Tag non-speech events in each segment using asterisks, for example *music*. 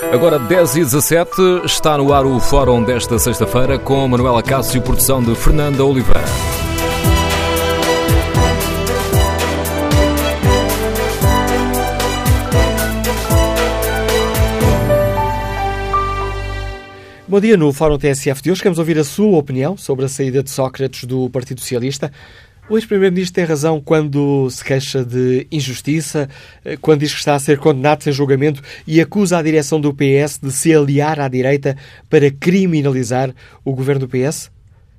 Agora 10 e 17 está no ar o fórum desta sexta-feira com Manuela Cássio, produção de Fernanda Oliveira. Bom dia, no Fórum TSF de hoje queremos ouvir a sua opinião sobre a saída de Sócrates do Partido Socialista. O ex-primeiro-ministro tem razão quando se queixa de injustiça, eh, quando diz que está a ser condenado sem julgamento e acusa a direção do PS de se aliar à direita para criminalizar o governo do PS?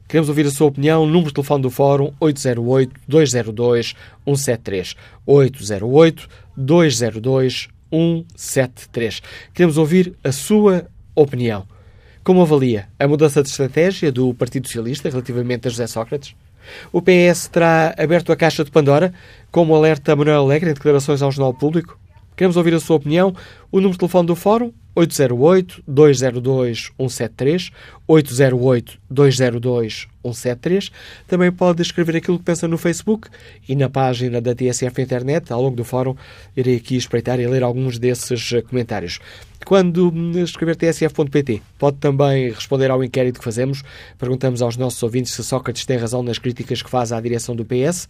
Queremos ouvir a sua opinião. Número de telefone do Fórum 808-202-173. 808-202-173. Queremos ouvir a sua opinião. Como avalia a mudança de estratégia do Partido Socialista relativamente a José Sócrates? O PS terá aberto a caixa de Pandora, como alerta Manuel Alegre em declarações ao Jornal Público? Queremos ouvir a sua opinião. O número de telefone do Fórum, 808-202-173, 808-202-173. Também pode escrever aquilo que pensa no Facebook e na página da TSF Internet. Ao longo do Fórum, irei aqui espreitar e ler alguns desses comentários. Quando escrever tsf.pt, pode também responder ao inquérito que fazemos. Perguntamos aos nossos ouvintes se Sócrates tem razão nas críticas que faz à direção do PS.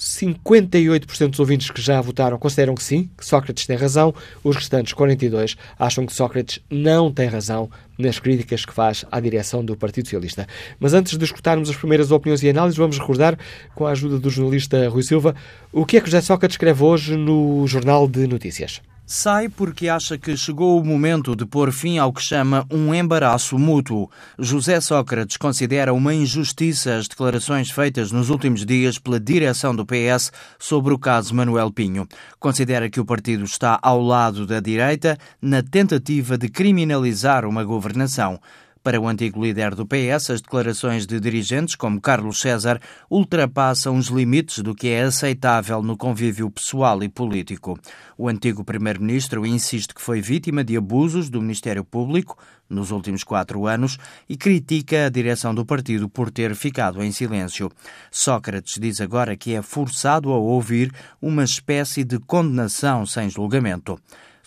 58% dos ouvintes que já votaram consideram que sim, que Sócrates tem razão. Os restantes, 42, acham que Sócrates não tem razão nas críticas que faz à direção do Partido Socialista. Mas antes de escutarmos as primeiras opiniões e análises, vamos recordar, com a ajuda do jornalista Rui Silva, o que é que José Sócrates escreve hoje no Jornal de Notícias. Sai porque acha que chegou o momento de pôr fim ao que chama um embaraço mútuo. José Sócrates considera uma injustiça as declarações feitas nos últimos dias pela direção do PS sobre o caso Manuel Pinho. Considera que o partido está ao lado da direita na tentativa de criminalizar uma governação. Para o antigo líder do PS, as declarações de dirigentes como Carlos César ultrapassam os limites do que é aceitável no convívio pessoal e político. O antigo primeiro-ministro insiste que foi vítima de abusos do Ministério Público nos últimos quatro anos e critica a direção do partido por ter ficado em silêncio. Sócrates diz agora que é forçado a ouvir uma espécie de condenação sem julgamento.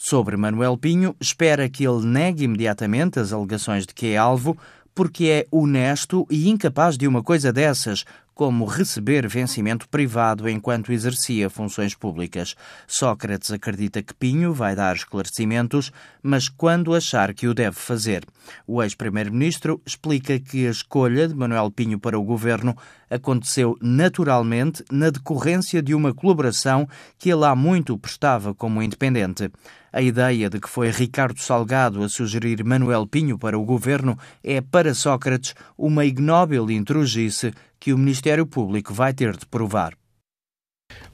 Sobre Manuel Pinho, espera que ele negue imediatamente as alegações de que é alvo, porque é honesto e incapaz de uma coisa dessas, como receber vencimento privado enquanto exercia funções públicas. Sócrates acredita que Pinho vai dar esclarecimentos, mas quando achar que o deve fazer. O ex-primeiro-ministro explica que a escolha de Manuel Pinho para o governo aconteceu naturalmente na decorrência de uma colaboração que ele há muito prestava como independente. A ideia de que foi Ricardo Salgado a sugerir Manuel Pinho para o governo é, para Sócrates, uma ignóbil intrugice que o Ministério Público vai ter de provar.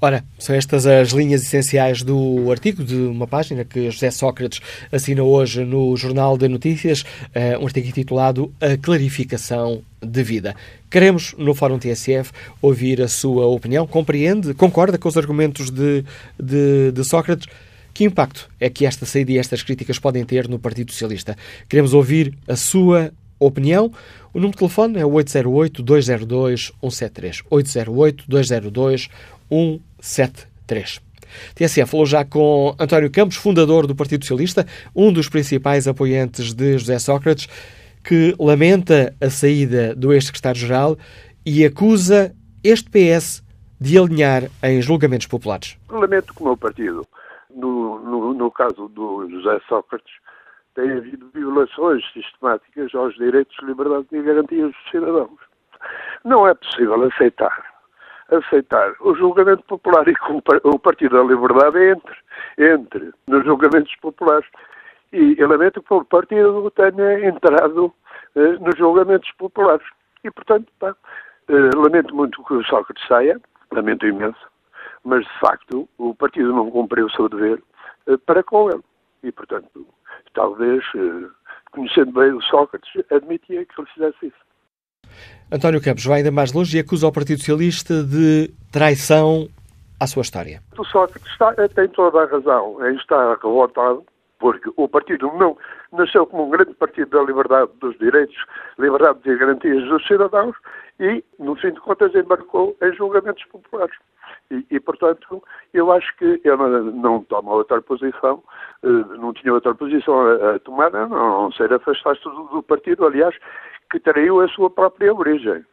Ora, são estas as linhas essenciais do artigo de uma página que José Sócrates assina hoje no Jornal de Notícias, eh, um artigo intitulado A Clarificação de Vida. Queremos, no Fórum TSF, ouvir a sua opinião. Compreende, concorda com os argumentos de, de, de Sócrates? Que impacto é que esta saída e estas críticas podem ter no Partido Socialista? Queremos ouvir a sua opinião. O número de telefone é o 808-202-173. 808-202-173. TSF falou já com António Campos, fundador do Partido Socialista, um dos principais apoiantes de José Sócrates, que lamenta a saída do ex-secretário-geral e acusa este PS de alinhar em julgamentos populares. Lamento que o meu partido, no, no, no caso do José Sócrates, tem havido violações sistemáticas aos direitos, liberdades e garantias dos cidadãos. Não é possível aceitar aceitar o julgamento popular e o Partido da Liberdade entre, entre nos julgamentos populares. E eu lamento que o partido tenha entrado eh, nos julgamentos populares. E, portanto, pá, eh, lamento muito que o Sócrates saia, lamento imenso, mas, de facto, o partido não cumpriu o seu dever eh, para com ele. E, portanto, talvez, eh, conhecendo bem o Sócrates, admitia que ele fizesse isso. António Campos vai ainda mais longe e acusa o Partido Socialista de traição à sua história. O Sócrates está, tem toda a razão em estar revoltado porque o partido não nasceu como um grande partido da liberdade dos direitos, liberdade e garantias dos cidadãos e, no fim de contas, embarcou em julgamentos populares. E, e, portanto, eu acho que eu não, não tomo outra posição, eh, não tinha outra posição a, a tomar, a não ser afastar-se do, do partido, aliás, que traiu a sua própria origem.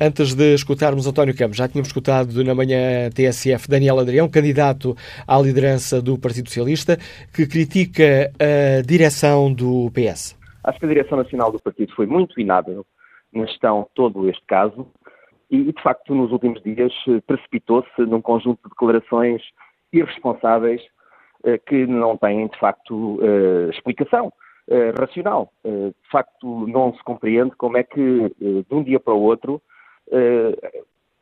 Antes de escutarmos António Campos, já tínhamos escutado na manhã TSF Daniel Adrião, candidato à liderança do Partido Socialista, que critica a direção do PS. Acho que a direção nacional do partido foi muito inábil na gestão todo este caso e, de facto, nos últimos dias eh, precipitou-se num conjunto de declarações irresponsáveis eh, que não têm, de facto, eh, explicação racional. De facto, não se compreende como é que, de um dia para o outro,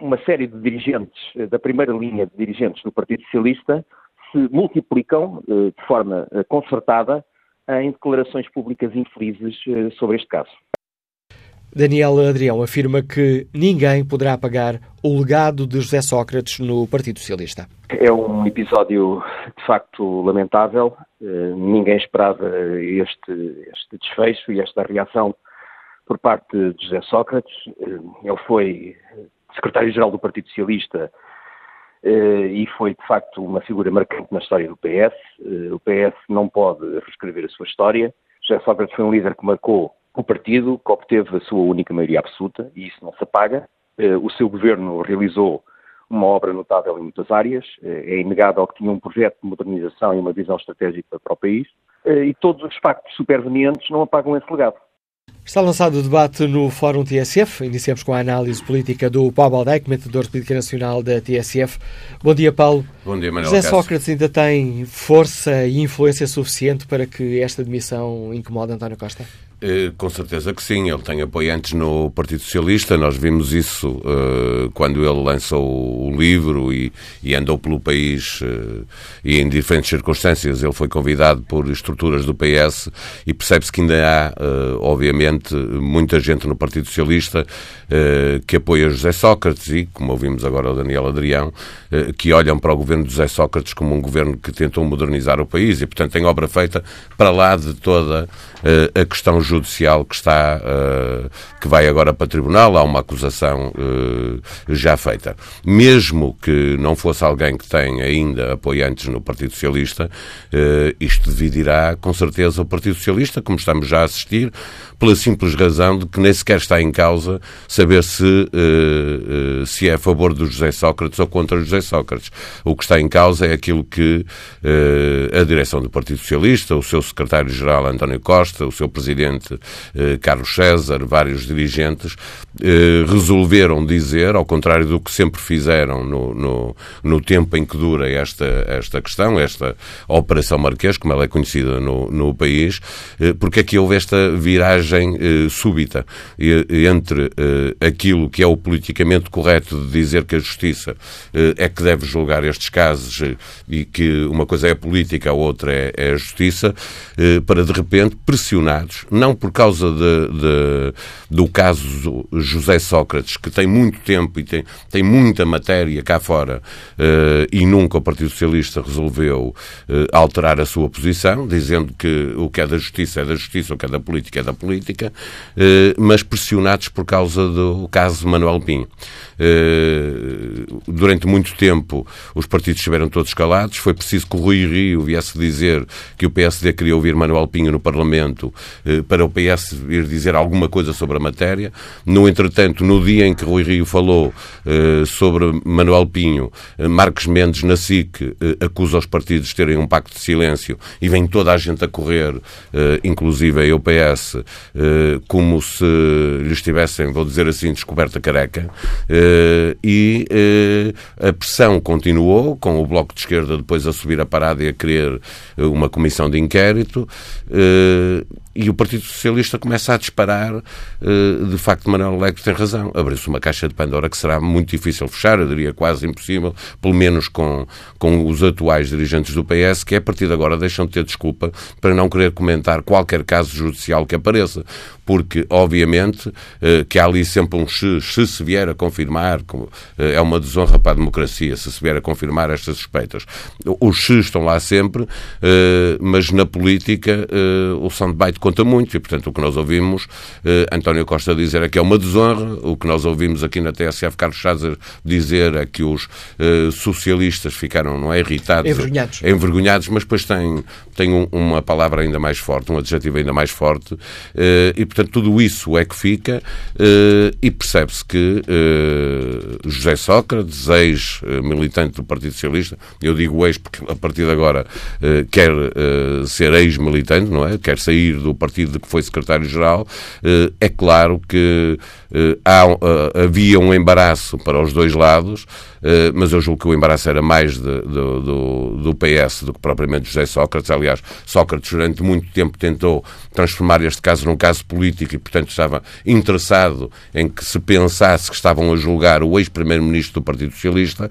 uma série de dirigentes, da primeira linha de dirigentes do Partido Socialista, se multiplicam de forma concertada em declarações públicas infelizes sobre este caso. Daniel Adrião afirma que ninguém poderá apagar o legado de José Sócrates no Partido Socialista. É um episódio de facto lamentável. Eh, ninguém esperava este, este desfecho e esta reação por parte de José Sócrates. Eh, ele foi secretário-geral do Partido Socialista eh, e foi de facto uma figura marcante na história do PS. O PS não pode reescrever a sua história. José Sócrates foi um líder que marcou o partido que obteve a sua única maioria absoluta, e isso não se apaga. Eh, o seu governo realizou uma obra notável em muitas áreas. Eh, é inegável que tinha um projeto de modernização e uma visão estratégica para o país. Eh, e todos os factos supervenientes não apagam esse legado. Está lançado o debate no Fórum TSF. Iniciamos com a análise política do Paulo Baldeia, comentador de política nacional da TSF. Bom dia, Paulo. Bom dia, Manuel José Sócrates ainda tem força e influência suficiente para que esta demissão incomode António Costa? Eh, com certeza que sim, ele tem apoiantes no Partido Socialista. Nós vimos isso uh, quando ele lançou o livro e, e andou pelo país uh, e em diferentes circunstâncias ele foi convidado por estruturas do PS e percebe-se que ainda há, uh, obviamente, muita gente no Partido Socialista que apoia José Sócrates e, como ouvimos agora o Daniel Adrião, que olham para o governo de José Sócrates como um governo que tentou modernizar o país e, portanto, tem obra feita para lá de toda a questão judicial que está, uh, que vai agora para o tribunal, há uma acusação uh, já feita. Mesmo que não fosse alguém que tem ainda apoiantes no Partido Socialista, uh, isto dividirá com certeza o Partido Socialista, como estamos já a assistir, pela simples razão de que nem sequer está em causa saber se, se é a favor do José Sócrates ou contra José Sócrates. O que está em causa é aquilo que a direção do Partido Socialista, o seu secretário-geral António Costa, o seu presidente eh, Carlos César, vários dirigentes, eh, resolveram dizer, ao contrário do que sempre fizeram no, no, no, tempo em que dura esta, esta questão, esta Operação Marquês, como ela é conhecida no, no país, eh, porque é que houve esta viragem súbita entre aquilo que é o politicamente correto de dizer que a Justiça é que deve julgar estes casos e que uma coisa é a política, a outra é, é a Justiça, para de repente, pressionados, não por causa de, de, do caso José Sócrates, que tem muito tempo e tem, tem muita matéria cá fora, uh, e nunca o Partido Socialista resolveu uh, alterar a sua posição, dizendo que o que é da justiça é da justiça, o que é da política é da política, uh, mas pressionados por causa do caso Manuel Pinho. durante muito tempo os partidos estiveram todos calados, foi preciso que o Rui Rio viesse dizer que o PSD queria ouvir Manuel Pinho no Parlamento para o PS ir dizer alguma coisa sobre a matéria. No entretanto, no dia em que Rui Rio falou uh, sobre Manuel Pinho, uh, Marcos Mendes, na SIC, uh, acusa os partidos de terem um pacto de silêncio e vem toda a gente a correr, inclusive a PS, como se lhes tivessem, vou dizer assim, descoberta careca. e a pressão continuou, com o Bloco de Esquerda depois a subir a parada e a querer uma comissão de inquérito. E o Partido Socialista começa a disparar, uh, de facto, Manuel Alegre tem razão. Abriu-se uma caixa de Pandora que será muito difícil fechar, eu diria quase impossível, pelo menos com, com os atuais dirigentes do PS, que é a partir de agora deixam de ter desculpa para não querer comentar qualquer caso judicial que apareça porque, obviamente, eh, que há ali sempre um se, se se vier a confirmar, eh, é uma desonra para a democracia, se se vier a confirmar estas suspeitas. Os se estão lá sempre, eh, mas na política o soundbite conta muito e, portanto, o que nós ouvimos António Costa dizer é que é uma desonra, o que nós ouvimos aqui na TSF Carlos Chazer dizer é que os socialistas ficaram, não é, irritados, envergonhados, envergonhados mas depois tem, tem uma palavra ainda mais forte, um adjetivo ainda mais forte, e, portanto, tudo isso é que fica uh, e percebe-se que uh, José Sócrates, ex-militante do Partido Socialista, eu digo ex porque a partir de agora uh, quer ser ex-militante, não é? Quer sair do partido de que foi secretário-geral, é claro que há, havia um embaraço para os dois lados, mas eu julgo que o embaraço era mais de, do, do, do PS do que propriamente José Sócrates. Aliás, Sócrates durante muito tempo tentou transformar este caso num caso político e, portanto, estava interessado em que se pensasse que estavam a julgar o ex-primeiro-ministro do Partido Socialista,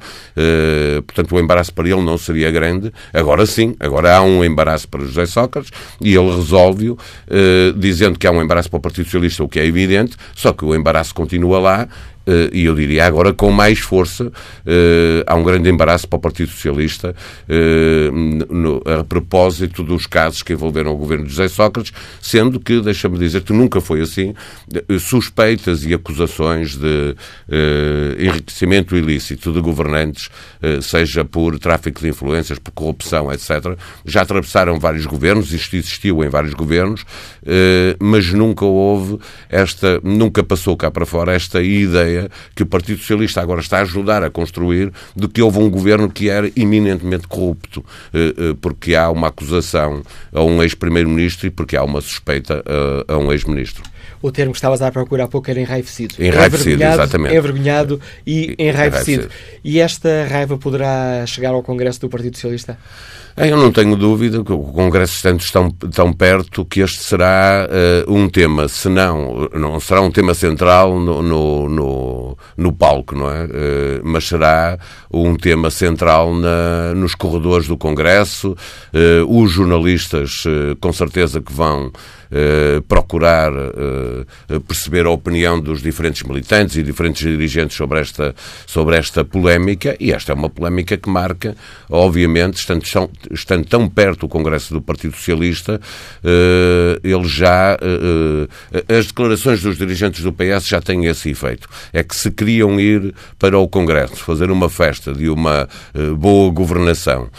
portanto, o embaraço para ele não seria grande. Agora sim, agora há um embaraço para José Sócrates e ele resolve-o, dizendo que há um embaraço para o Partido Socialista, o que é evidente, só que o embaraço continua lá e eu diria agora com mais força, eh, há um grande embaraço para o Partido Socialista eh, a propósito dos casos que envolveram o governo de José Sócrates, sendo que, deixa-me dizer que nunca foi assim, suspeitas e acusações de enriquecimento ilícito de governantes, seja por tráfico de influências, por corrupção, etc., já atravessaram vários governos, isto existiu em vários governos, mas nunca houve esta, nunca passou cá para fora esta ideia ideia que o Partido Socialista agora está a ajudar a construir de que houve um governo que era eminentemente corrupto, eh, eh, porque há uma acusação a um ex-primeiro-ministro e porque há uma suspeita a um ex-ministro o termo que estavas a procurar há pouco era enraivecido. Enraivecido, exatamente. Envergonhado e enraivecido. E esta raiva poderá chegar ao Congresso do Partido Socialista? É, eu não tenho dúvida que o Congresso estando tão, tão perto que este será uh, um tema, se não, não será um tema central no, no, no, no palco, não é? Uh, mas será um tema central na, nos corredores do Congresso. Uh, os jornalistas, com certeza que vão procurar perceber a opinião dos diferentes militantes e diferentes dirigentes sobre esta, sobre esta polémica, e esta é uma polémica que marca, obviamente, estando, estando tão perto o Congresso do Partido Socialista, eh, ele já. as declarações dos dirigentes do PS já têm esse efeito. É que se queriam ir para o Congresso, fazer uma festa de uma boa governação,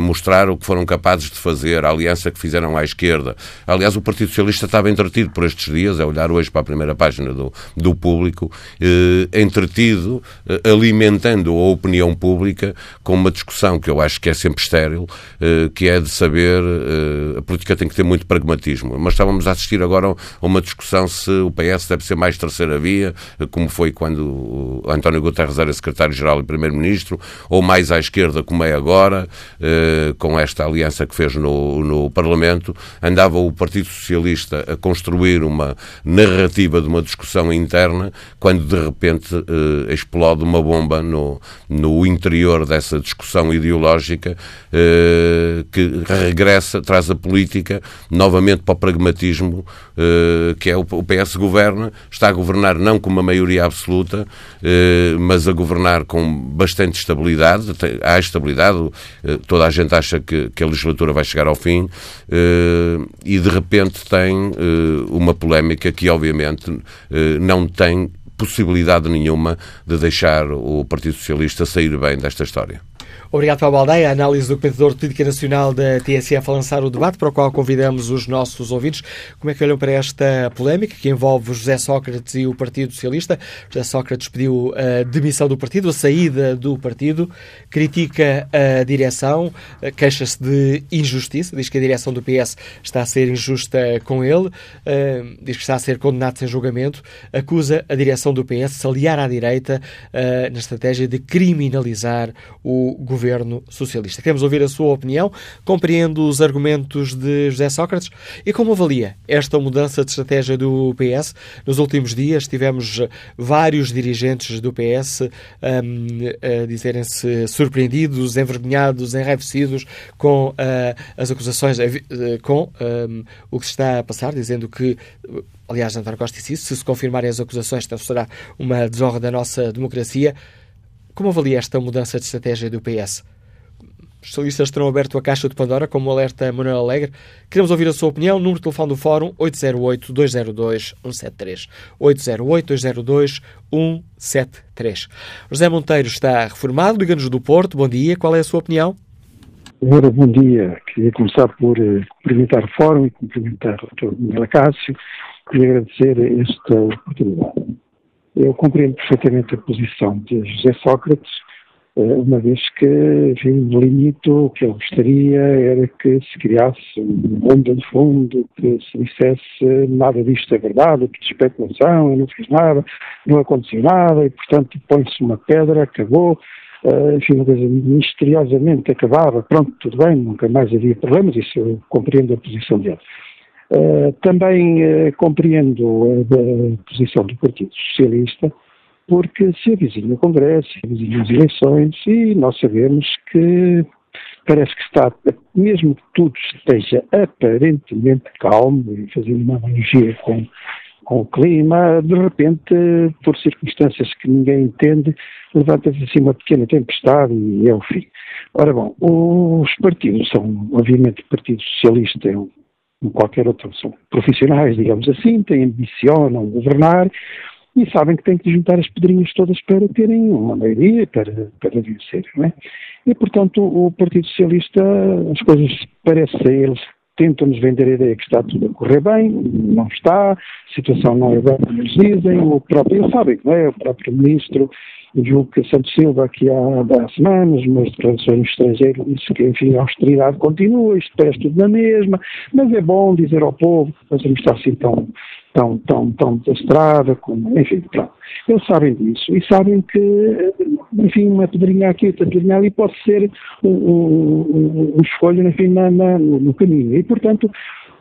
mostrar o que foram capazes de fazer, a aliança que fizeram à esquerda. Aliás, o Partido Socialista estava entretido por estes dias, é olhar hoje para a primeira página do, do público, eh, entretido, eh, alimentando a opinião pública com uma discussão que eu acho que é sempre estéril, eh, que é de saber, eh, a política tem que ter muito pragmatismo, mas estávamos a assistir agora a uma discussão se o PS deve ser mais terceira via, eh, como foi quando António Guterres era secretário-geral e primeiro-ministro, ou mais à esquerda, como é agora, eh, com esta aliança que fez no, no Parlamento, andava o Partido Socialista a construir uma narrativa de uma discussão interna, quando de repente eh, explode uma bomba no, no interior dessa discussão ideológica eh, que regressa, traz a política novamente para o pragmatismo, eh, que é o, PS governa, está a governar não com uma maioria absoluta, eh, mas a governar com bastante estabilidade, há estabilidade, eh, toda a gente acha que, que a legislatura vai chegar ao fim eh, e de repente tem uma polémica que, obviamente, não tem possibilidade nenhuma de deixar o Partido Socialista sair bem desta história. Obrigado, Paulo Baldeia. A análise do comentador de política nacional da TSF a lançar o debate para o qual convidamos os nossos ouvintes. Como é que olham para esta polémica que envolve José Sócrates e o Partido Socialista? José Sócrates pediu a demissão do partido, a saída do partido, critica a direção, queixa-se de injustiça, diz que a direção do PS está a ser injusta com ele, eh, diz que está a ser condenado sem julgamento, acusa a direção do PS de se aliar à direita eh, na estratégia de criminalizar o governo socialista. Queremos ouvir a sua opinião, compreendo os argumentos de José Sócrates e como avalia esta mudança de estratégia do PS. Nos últimos dias tivemos vários dirigentes do PS um, a dizerem-se surpreendidos, envergonhados, enraivecidos com uh, as acusações, uh, com um, o que se está a passar, dizendo que aliás, António Costa disse isso, se se confirmarem as acusações, então será uma desonra da nossa democracia. Como avalia esta mudança de estratégia do PS? Os socialistas terão aberto a caixa de Pandora, como alerta Manuel Alegre. Queremos ouvir a sua opinião. Número de telefone do Fórum 808-202-173. 808-202-173. José Monteiro está reformado, liga-nos do Porto. Bom dia. Qual é a sua opinião? Ora, bom dia. Queria começar por uh, cumprimentar o Fórum e cumprimentar o Dr. Manuel Cássio e agradecer esta oportunidade. Eu compreendo perfeitamente a posição de José Sócrates, eh, uma vez que, enfim, no limite, o que ele gostaria era que se criasse um onda de fundo, que se dissesse nada disto é verdade, que especulação, eu não fiz nada, não aconteceu nada, e, portanto, põe-se uma pedra, acabou, Uh, enfim, uma coisa misteriosamente acabava, pronto, tudo bem, nunca mais havia problemas, isso eu compreendo a posição dele. Uh, também uh, compreendo a, posição do Partido Socialista, porque se avizinha o Congresso, se avizinham as eleições, e nós sabemos que parece que está, mesmo que tudo esteja aparentemente calmo, e fazendo uma analogia com, com o clima, de repente, por circunstâncias que ninguém entende, levanta-se assim uma pequena tempestade e é o fim. Ora bom, os partidos são, obviamente, o Partido Socialista é um como qualquer outro, são profissionais, digamos assim, têm, ambicionam governar e sabem que têm que juntar as pedrinhas todas para terem uma maioria, para, para vencer, não é? E, portanto, o Partido Socialista, as coisas parecem a eles tentam-nos vender a ideia que está tudo a correr bem, não está, a situação não é bem como eles dizem, o próprio, eles sabem, não é? O próprio Ministro julgo que Santos Silva aqui há, há semanas, mas declarações no estrangeiro, disse que, enfim, a austeridade continua, isto parece tudo na mesma, mas é bom dizer ao povo que não está assim tão, tão, tão, tão desastrada, como, enfim, pronto. Eles sabem disso e sabem que, enfim, uma pedrinha aqui, outra pedrinha ali pode ser um, um, um escolho, enfim, na, na, no caminho. E, portanto,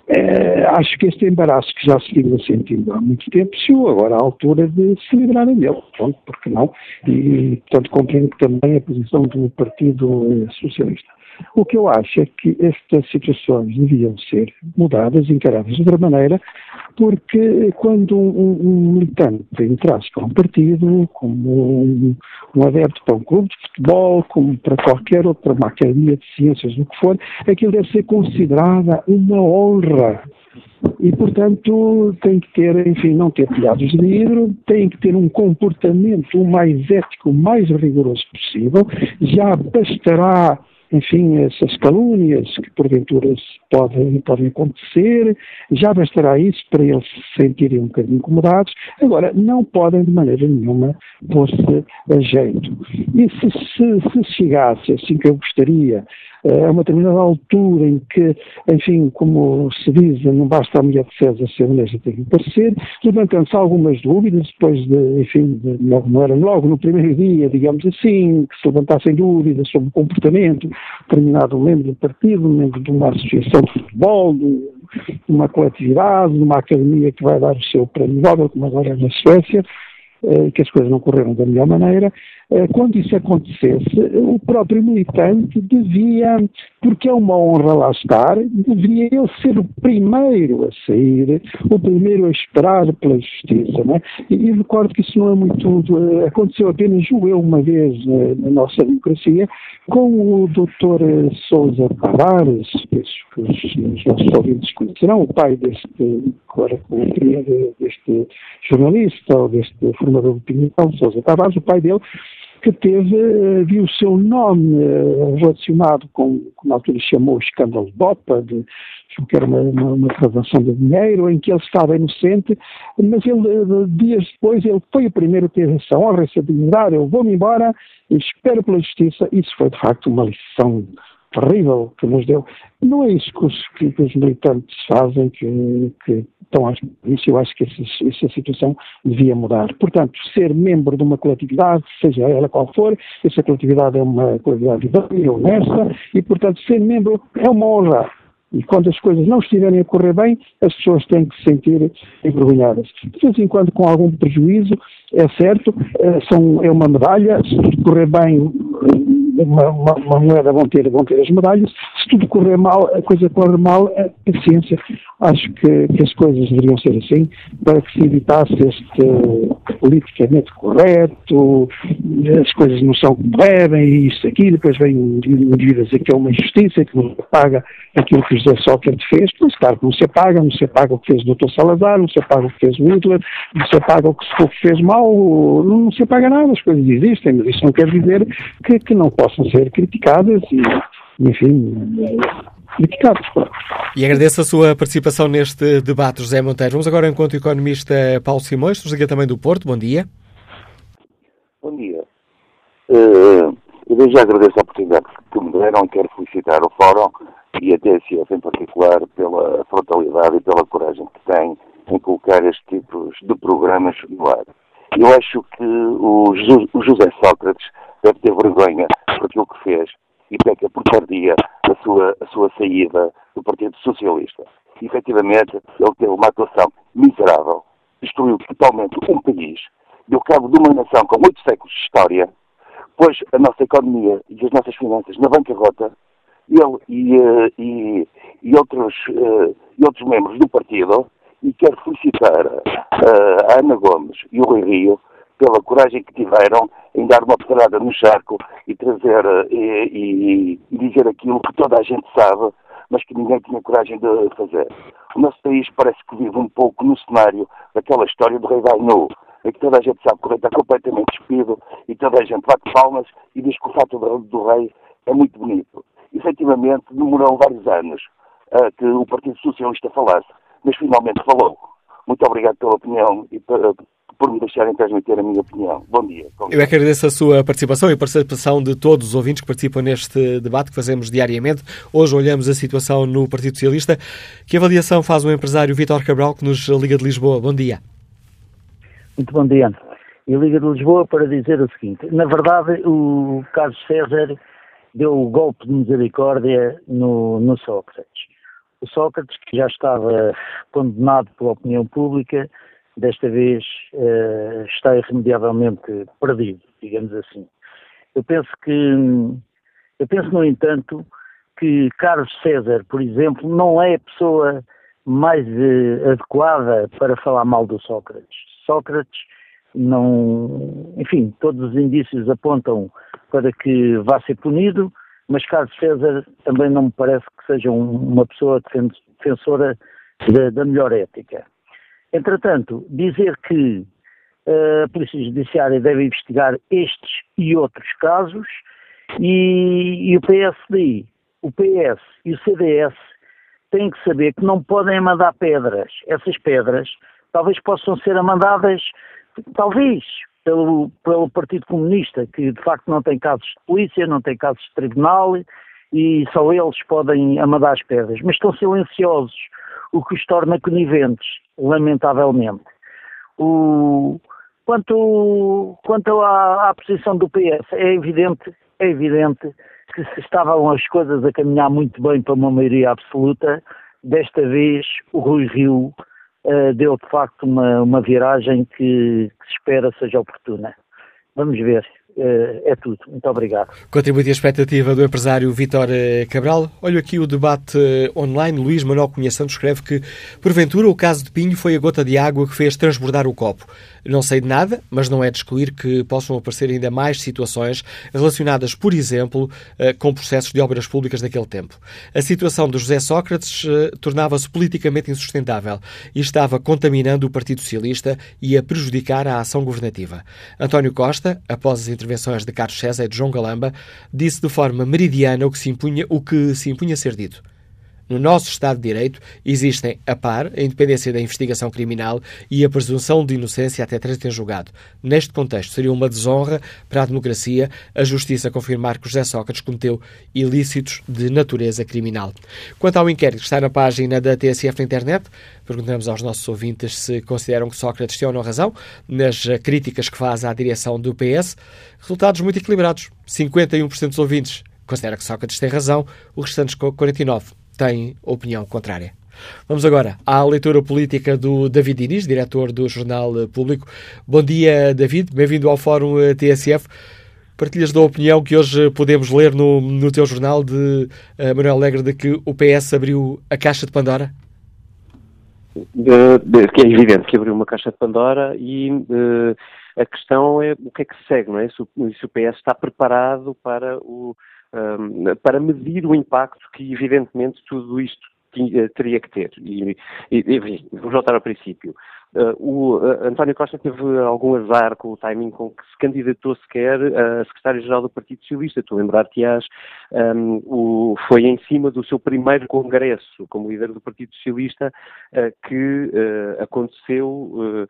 é, acho que este embaraço que já se vinha sentindo há muito tempo chegou agora à altura de se livrarem dele. Pronto, porque não? E, portanto, compreendo também a posição do Partido Socialista. O que eu acho é que estas situações deviam ser mudadas, encaradas de outra maneira, porque quando um, um militante entrasse para um partido, como um, um, adepto para um clube de futebol, como para qualquer outra uma academia de ciências, o que for, aquilo deve ser considerada uma honra. E, portanto, tem que ter, enfim, não ter telhados de vidro, tem que ter um comportamento o mais ético, o mais rigoroso possível. Já bastará enfim, essas calúnias que porventura podem, podem acontecer, já bastará isso para eles se sentirem um bocadinho incomodados. Agora, não podem de maneira nenhuma pôr-se a jeito. E se, se, se chegasse, assim que eu gostaria, a uma determinada altura em que, enfim, como se diz, não basta a mulher de César ser honesta, tem que parecer, levantando-se algumas dúvidas, depois de, enfim, de, não era logo no primeiro dia, digamos assim, que se levantassem dúvidas sobre o comportamento de determinado membro do partido, membro de uma associação de futebol, de uma coletividade, de uma academia que vai dar o seu prémio Nobel, como agora é na Suécia, eh, que as coisas não correram da melhor maneira, eh, quando isso acontecesse, o próprio militante devia, porque é uma honra lá estar, devia ele ser o primeiro a sair, o primeiro a esperar pela justiça. Não é? e, e recordo que isso não é muito. Eh, aconteceu apenas, eu, uma vez na nossa democracia, com o doutor Sousa Tavares, que os, os nossos ouvintes conhecerão, o pai deste, agora deste jornalista, ou deste formador de opinião, Sousa Tavares, o pai dele, que teve, eh, viu o seu nome eh, relacionado com, como na altura chamou o escândalo de Bopa, de, que era uma, uma, uma transação de dinheiro, em que ele estava inocente, mas ele, eh, dias depois, ele foi o primeiro a ter essa honra, essa dignidade, eu vou-me embora, espero pela justiça, isso foi de facto uma lição terrível que nos deu. Não é isso que os, que, que os militantes fazem, que, que, estão isso eu acho que essa, essa situação devia mudar. Portanto, ser membro de uma coletividade, seja ela qual for, essa coletividade é uma coletividade idónea, honesta, e, portanto, ser membro é uma honra. E quando as coisas não estiverem a correr bem, as pessoas têm que se sentir envergonhadas. De vez em quando, com algum prejuízo, é certo, é, são, é uma medalha, se correr bem, uma, uma, uma, moeda vão ter, vão ter as medalhas. Se tudo correr mal, a coisa corre mal, é paciência. Acho que, que, as coisas deveriam ser assim, para que se evitasse este politicamente correto, as coisas não são como devem, e isso aqui, depois vem um indivíduo a dizer que é uma injustiça, que não paga aquilo que José Sócrates fez, pois claro que não se apaga, não se apaga o que fez o Dr. Salazar, não se apaga o que fez o Hitler, não se apaga o que se fez mal, não se apaga nada, as coisas existem, mas isso não quer dizer que, que não possam ser criticadas e, enfim, criticadas. E agradeço a sua participação neste debate, José Monteiro. Vamos agora ao encontro economista Paulo Simões, nos liga também do Porto. Bom dia. Bom dia. Uh, eu desde já agradeço a oportunidade que me deram e quero felicitar o Fórum e a TSF em particular pela frontalidade e pela coragem que tem em colocar este tipo de programas no ar. Eu acho que o, José Sócrates deve ter vergonha por aquilo que fez e peca por tardia a sua, a sua saída do Partido Socialista. E, efetivamente, ele teve uma atuação miserável, destruiu totalmente um país, deu cabo de uma nação com oito séculos de história, pôs a nossa economia e as nossas finanças na bancarrota, ele e, eh, e, e outros, eh, e outros membros do partido, e quero felicitar uh, a Ana Gomes e o Rui Rio pela coragem que tiveram em dar uma pedrada no charco e trazer uh, e, e, dizer aquilo que toda a gente sabe, mas que ninguém tinha coragem de fazer. O nosso país parece que vive um pouco no cenário daquela história do rei Ainu, em que toda a gente sabe que o rei está completamente despido e toda a gente bate palmas e diz que o fato do, do rei é muito bonito. Efetivamente, demorou vários anos uh, que o Partido Socialista falasse mas finalmente falou. Muito obrigado pela opinião e por, por me deixarem transmitir a minha opinião. Bom dia. Eu é que agradeço a sua participação e a participação de todos os ouvintes que participam neste debate que fazemos diariamente. Hoje olhamos a situação no Partido Socialista. Que avaliação faz o empresário Vítor Cabral, que nos liga de Lisboa? Bom dia. Muito bom dia. E liga de Lisboa para dizer o seguinte: na verdade, o Carlos César deu o golpe de misericórdia no, no Sócrates o Sócrates, que já estava condenado pela opinião pública, desta vez uh, está irremediavelmente perdido, digamos assim. Eu penso que, eu penso no entanto, que Carlos César, por exemplo, não é a pessoa mais uh, adequada para falar mal do Sócrates. Sócrates não, enfim, todos os indícios apontam para que vá ser punido, mas Carlos César também não me parece que seja uma pessoa defensora da, da melhor ética. Entretanto, dizer que uh, a Polícia Judiciária deve investigar estes e outros casos e, e o PSD, o PS e o CDS têm que saber que não podem mandar pedras. Essas pedras talvez possam ser amandadas, talvez, pelo, pelo Partido Comunista, que de facto não tem casos de polícia, não tem casos de tribunal e só eles podem amadar as pedras, mas estão silenciosos, o que os torna coniventes, lamentavelmente. O, quanto quanto à, à posição do PS, é evidente, é evidente que se estavam as coisas a caminhar muito bem para uma maioria absoluta, desta vez o Rui Rio uh, deu de facto uma, uma viragem que, que, se espera seja oportuna. Vamos ver. Uh, é tudo. Muito obrigado. Contribui a expectativa do empresário Vítor eh, Cabral. Olho aqui o debate online. Luís Manuel Cunha Santos escreve que, porventura, o caso de Pinho foi a gota de água que fez transbordar o copo. Não sei de nada, mas não é de excluir que possam aparecer ainda mais situações relacionadas, por exemplo, eh, com processos de obras públicas daquele tempo. A situação do José Sócrates eh, tornava-se politicamente insustentável e estava contaminando o Partido Socialista e a prejudicar a ação governativa. António Costa, após as intervenções de Carlos César e de João Galamba, disse de forma meridiana o que se impunha, o que se impunha ser dito. No nosso Estado de Direito existem a par a independência da investigação criminal e a presunção de inocência até trânsito em julgado. Neste contexto, seria uma desonra para a democracia a Justiça confirmar que José Sócrates cometeu ilícitos de natureza criminal. Quanto ao inquérito que está na página da TSF na internet, perguntamos aos nossos ouvintes se consideram que Sócrates tem ou não razão nas críticas que faz à direção do PS. Resultados muito equilibrados. 51% dos ouvintes considera que Sócrates tem razão, os restantes 49% têm opinião contrária. Vamos agora à leitura política do David Inês, diretor do Jornal Público. Bom dia, David. Bem-vindo ao Fórum TSF. Partilhas da opinião que hoje podemos ler no, no teu jornal de uh, Manuel Alegre de que o PS abriu a caixa de Pandora? Que é evidente que abriu uma caixa de Pandora e uh, a questão é o que é que se segue, não é? Se o, se o PS está preparado para o, um, para medir o impacto que, evidentemente, tudo isto tinha, teria que ter. E, e, e vou voltar ao princípio. Uh, o uh, António Costa teve algum azar com o timing com que se candidatou sequer a secretário-geral do Partido Socialista. Tu lembrar-te-ás, um, o, foi em cima do seu primeiro congresso como líder do Partido Socialista uh, que aconteceu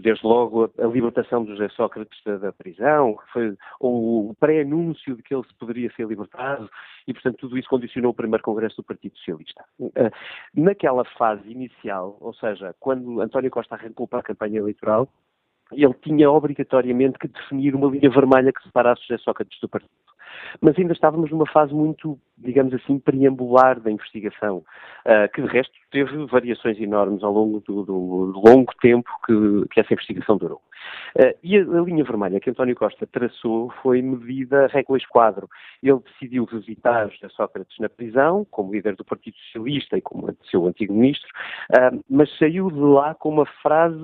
desde logo a, libertação de Sócrates da, prisão, foi, ou o pré-anúncio de que ele poderia ser libertado, e portanto tudo isso condicionou o primeiro congresso do Partido Socialista. Naquela fase inicial, ou seja, quando António Costa arrancou para a campanha eleitoral, ele tinha obrigatoriamente que definir uma linha vermelha que separasse José Sócrates do partido mas ainda estávamos numa fase muito, digamos assim, preambular da investigação, uh, que de resto teve variações enormes ao longo do, do, do longo tempo que, que, essa investigação durou. Uh, e a, a, linha vermelha que António Costa traçou foi medida régua esquadro. Ele decidiu visitar José Sócrates na prisão, como líder do Partido Socialista e como seu antigo ministro, uh, mas saiu de lá com uma frase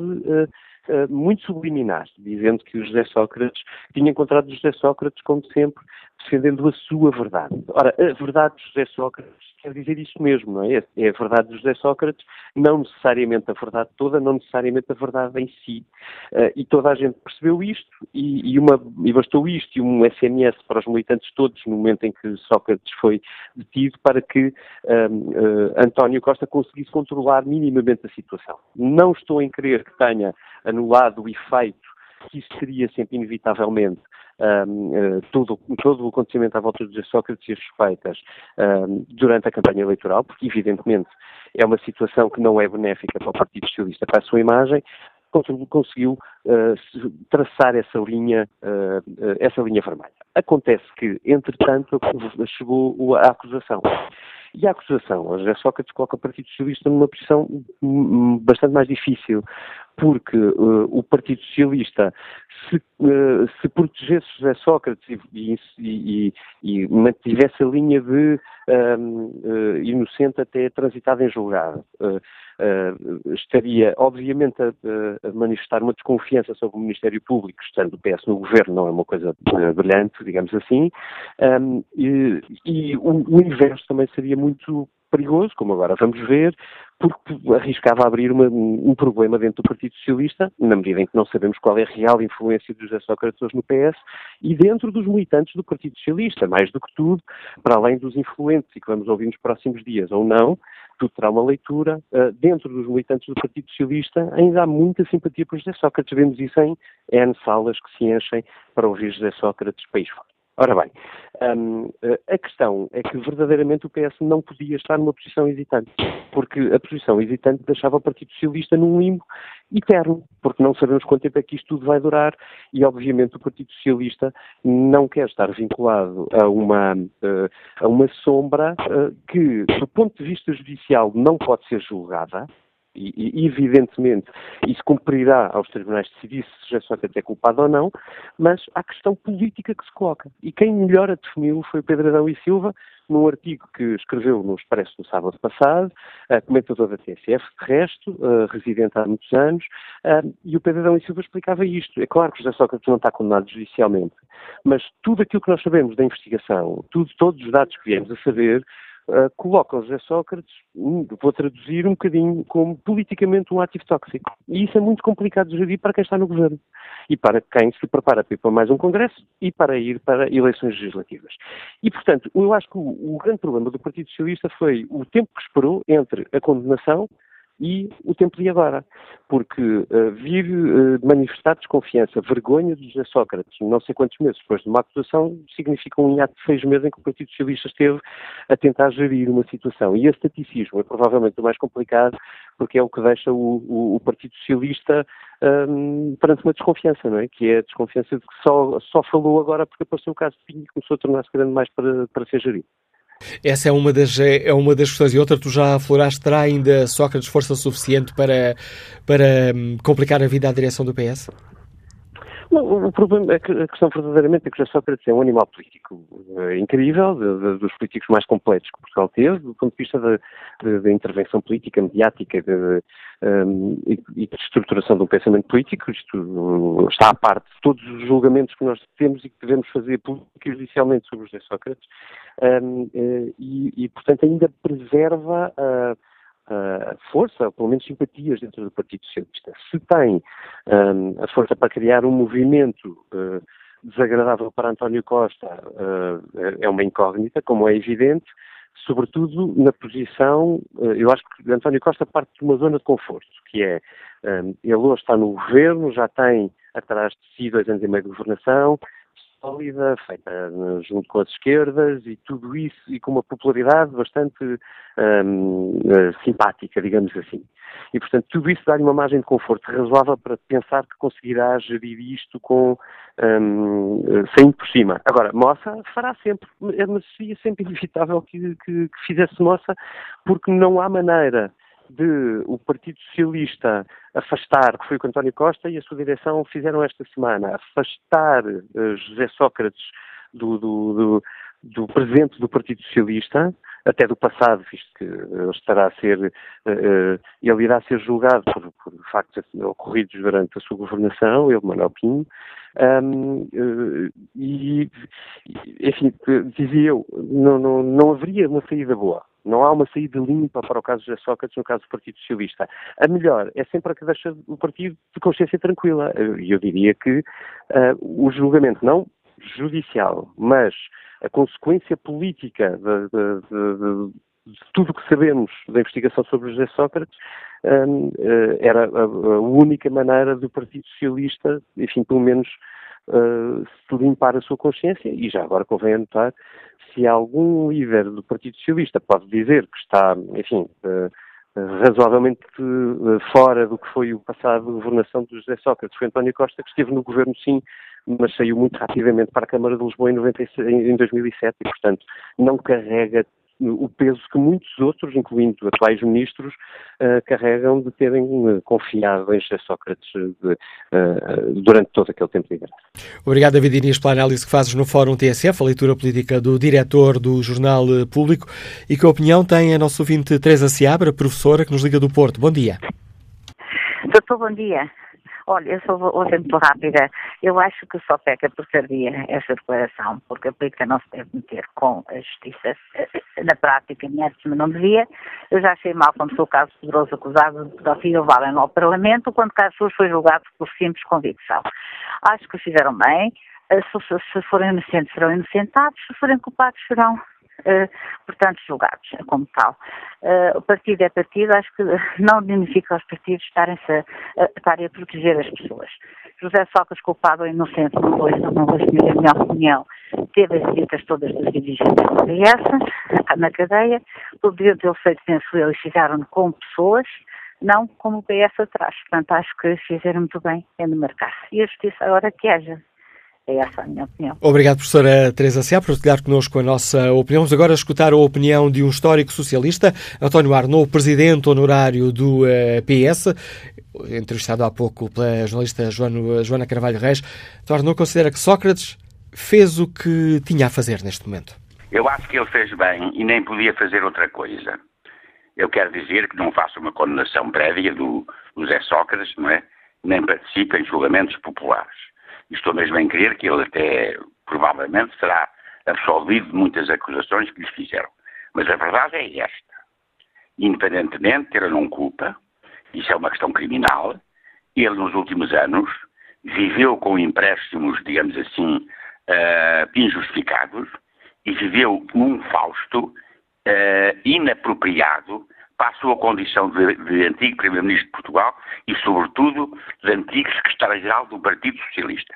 muito subliminar, dizendo que o José Sócrates tinha encontrado José Sócrates, como sempre, defendendo a sua verdade. Ora, a verdade de José Sócrates quer dizer isso mesmo, não é? É a verdade de José Sócrates, não necessariamente a verdade toda, não necessariamente a verdade em si. Uh, e toda a gente percebeu isto, e, e, uma, e bastou isto e um SMS para os militantes todos no momento em que Sócrates foi detido para que uh, António Costa conseguisse controlar minimamente a situação. Não estou em crer que tenha anulado o efeito que isso seria sempre inevitavelmente um, uh, todo, todo o acontecimento à volta de Sócrates e as suspeitas um, durante a campanha eleitoral, porque evidentemente é uma situação que não é benéfica para o Partido Socialista, para a sua imagem, conseguiu uh, traçar essa linha, uh, essa linha vermelha. Acontece que, entretanto, chegou a acusação. E a acusação, a José Sócrates coloca o Partido Socialista numa posição bastante mais difícil, porque uh, o Partido Socialista, se, uh, se protegesse José Sócrates e, e, e, e, mantivesse a linha de uh, inocente até transitado em julgado, estaria, obviamente, a, a, manifestar uma desconfiança sobre o Ministério Público, estando o PS no governo, não é uma coisa brilhante, digamos assim, um, e, o, o inverso também seria muito perigoso, como agora vamos ver, porque arriscava abrir uma, um problema dentro do Partido Socialista, na medida em que não sabemos qual é a real influência de José Sócrates hoje no PS, e dentro dos militantes do Partido Socialista, mais do que tudo, para além dos influentes e que vamos ouvir nos próximos dias ou não, tudo terá uma leitura. Uh, dentro dos militantes do Partido Socialista ainda há muita simpatia por José Sócrates. Vemos isso em N salas que se enchem para ouvir José Sócrates país fora. Ora bem, um, a questão é que verdadeiramente o PS não podia estar numa posição hesitante, porque a posição hesitante deixava o Partido Socialista num limbo eterno, porque não sabemos quanto tempo é que isto tudo vai durar e, obviamente, o Partido Socialista não quer estar vinculado a uma, uh, a uma sombra uh, que, do ponto de vista judicial, não pode ser julgada, e, e, evidentemente isso cumprirá aos tribunais decidir se José Sócrates é culpado ou não, mas há questão política que se coloca. E quem melhor a definiu foi o Pedro Adão e Silva, num artigo que escreveu no Expresso no sábado passado, uh, comentador da TSF, de resto, uh, residente há muitos anos, uh, e o Pedro Adão e Silva explicava isto. É claro que José Sócrates não está condenado judicialmente, mas tudo aquilo que nós sabemos da investigação, tudo, todos os dados que viemos a saber, uh, coloca o José Sócrates, vou traduzir um bocadinho como politicamente um ativo tóxico. E isso é muito complicado de gerir para quem está no governo e para quem se prepara para ir para mais um congresso e para ir para eleições legislativas. E, portanto, eu acho que o, o grande problema do Partido Socialista foi o tempo que esperou entre a condenação e o tempo de agora. Porque uh, vir uh, manifestar desconfiança, vergonha de José Sócrates, não sei quantos meses depois de uma acusação, significa um hiato de seis meses em que o Partido Socialista esteve a tentar gerir uma situação. E esse taticismo é provavelmente o mais complicado, porque é o que deixa o, o, o Partido Socialista um, perante uma desconfiança, não é? Que é a desconfiança de que só, só falou agora porque apareceu o caso de Pinho e começou a tornar-se grande mais para, para ser gerido. Essa é uma das, é, é uma das questões. E outra, tu já afloraste, terá ainda Sócrates força suficiente para, para hum, complicar a vida à direção do PS? Não, o problema a questão verdadeiramente é que o Sócrates é um animal político é, incrível, de, de, dos políticos mais completos que Portugal teve, do ponto de vista da intervenção política, mediática de, um, e, e, de estruturação do pensamento político. Isto está à parte de todos os julgamentos que nós temos e que devemos fazer judicialmente sobre o José Sócrates. Um, eh, e, e, portanto, ainda preserva a uh, força, ou pelo menos simpatias dentro do Partido Socialista. Se tem um, a força para criar um movimento uh, desagradável para António Costa, uh, é uma incógnita, como é evidente, sobretudo na posição, eu acho que António Costa parte de uma zona de conforto, que é, um, ele hoje está no governo, já tem atrás de si dois anos e meio de governação, sólida, feita junto com as esquerdas e tudo isso, e com uma popularidade bastante um, eh, simpática, digamos assim. E, portanto, tudo isso dá-lhe uma margem de conforto razoável para pensar que conseguirá gerir isto com, um, eh, por cima. Agora, moça fará sempre, mas seria sempre inevitável que, que, que fizesse moça, porque não há maneira de o Partido Socialista afastar, que foi o que António Costa e a sua direção fizeram esta semana, afastar uh, José Sócrates do, do, do, do, presente do Partido Socialista, até do passado, visto que ele estará a ser, uh, uh, ele irá ser julgado por, por factos ocorridos durante a sua governação, ele, Manuel Pinho, um, e, enfim, dizia eu, não, não, não haveria uma saída boa. Não há uma saída limpa para o caso de Sócrates no caso do Partido Socialista. A melhor é sempre a que deixa o partido de consciência tranquila. E eu diria que uh, o julgamento, não judicial, mas a consequência política de, de, de, de tudo o que sabemos da investigação sobre José Sócrates um, uh, era a, única maneira do Partido Socialista, enfim, pelo menos uh, se limpar a sua consciência, e já agora convém anotar, se algum líder do Partido Socialista pode dizer que está, enfim, uh, razoavelmente uh, fora do que foi o passado governação de José Sócrates, foi António Costa, que esteve no governo sim, mas saiu muito rapidamente para a Câmara de Lisboa em, 96, em 2007 e, portanto, não carrega o peso que muitos outros, incluindo atuais ministros, uh, carregam de terem uh, confiado em José Sócrates uh, durante todo aquele tempo de guerra. Obrigado, David Inês, pela análise que fazes no Fórum TSF, a leitura política do diretor do Jornal Público. E que opinião tem a nossa ouvinte Teresa Seabra, professora que nos liga do Porto? Bom dia. Doutor, bom dia. Olha, eu sou vou ser muito rápida. Eu acho que só peca por tardia esta declaração, porque a política não se deve meter com a justiça na prática, em antes não devia. Eu já achei mal quando foi o caso poderoso acusado de pedofilia levá ao Parlamento, quando Carlos foi julgado por simples convicção. Acho que fizeram bem. Eh, se, forem inocentes, serão inocentados. Se forem culpados, serão portanto, julgados como tal. Uh, o partido é partido, acho que não dignifica os partidos estarem-se a, estarem a proteger as pessoas. José Sócrates, culpado ou inocente, não vou, não vou assumir a minha opinião, teve as visitas todas dos dirigentes da PS, na cadeia, poderiam ter feito, penso eu, e fizeram com pessoas, não como o PS atrás. Portanto, acho que fizeram muito bem em demarcar. E a justiça agora que haja. É essa a minha opinião. Obrigado, professora Teresa Seá, por partilhar connosco a nossa opinião. Vamos agora escutar a opinião de um histórico socialista, António Arnaud, presidente honorário do eh, PS, entrevistado há pouco pela jornalista Joana, Carvalho Reis. António Arnaud considera que Sócrates fez o que tinha a fazer neste momento. Eu acho que ele fez bem e nem podia fazer outra coisa. Eu quero dizer que não faço uma condenação prévia do, Zé Sócrates, não é? Nem participa em julgamentos populares estou mesmo em crer que ele até provavelmente será absolvido de muitas acusações que lhe fizeram. Mas a verdade é esta. Independentemente de ter ou não culpa, isso é uma questão criminal, ele nos últimos anos viveu com empréstimos, digamos assim, uh, injustificados e viveu num fausto uh, inapropriado para a sua condição de, de antigo Primeiro-Ministro de Portugal e, sobretudo, de antigo Secretário-Geral do Partido Socialista.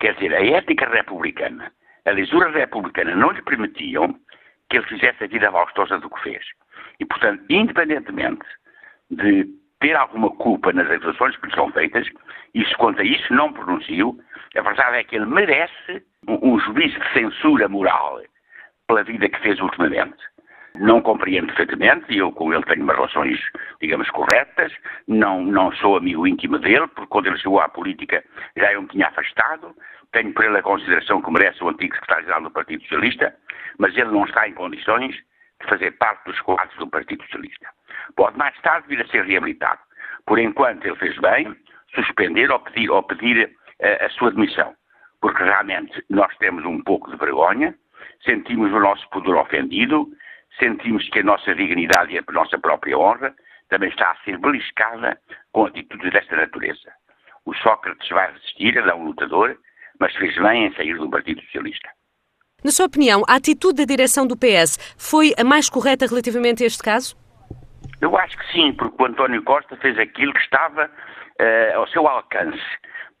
Quer dizer, a ética republicana, a lisura republicana não lhe permitiam que ele fizesse a vida valstosa do que fez. E, portanto, independentemente de ter alguma culpa nas acusações que lhe são feitas, e se quanto a isso não pronuncio, a verdade é que ele merece um, um juízo de censura moral pela vida que fez ultimamente. Não compreendo perfeitamente, e eu com ele tenho umas relações, digamos, corretas, não, não sou amigo íntimo dele, porque quando ele chegou à política já eu me tinha afastado, tenho por ele a consideração que merece o antigo secretário-geral do Partido Socialista, mas ele não está em condições de fazer parte dos quadros do Partido Socialista. Pode mais tarde vir a ser reabilitado. Por enquanto ele fez bem suspender ou pedir, ou pedir a, eh, a sua demissão, porque realmente nós temos um pouco de vergonha, sentimos o nosso poder ofendido, sentimos que a nossa dignidade e a nossa própria honra também está a ser beliscada com atitudes desta natureza. O Sócrates vai resistir, ele é um lutador, mas fez bem em sair do Partido Socialista. Na sua opinião, a atitude da direção do PS foi a mais correta relativamente a este caso? Eu acho que sim, porque o António Costa fez aquilo que estava uh, ao seu alcance.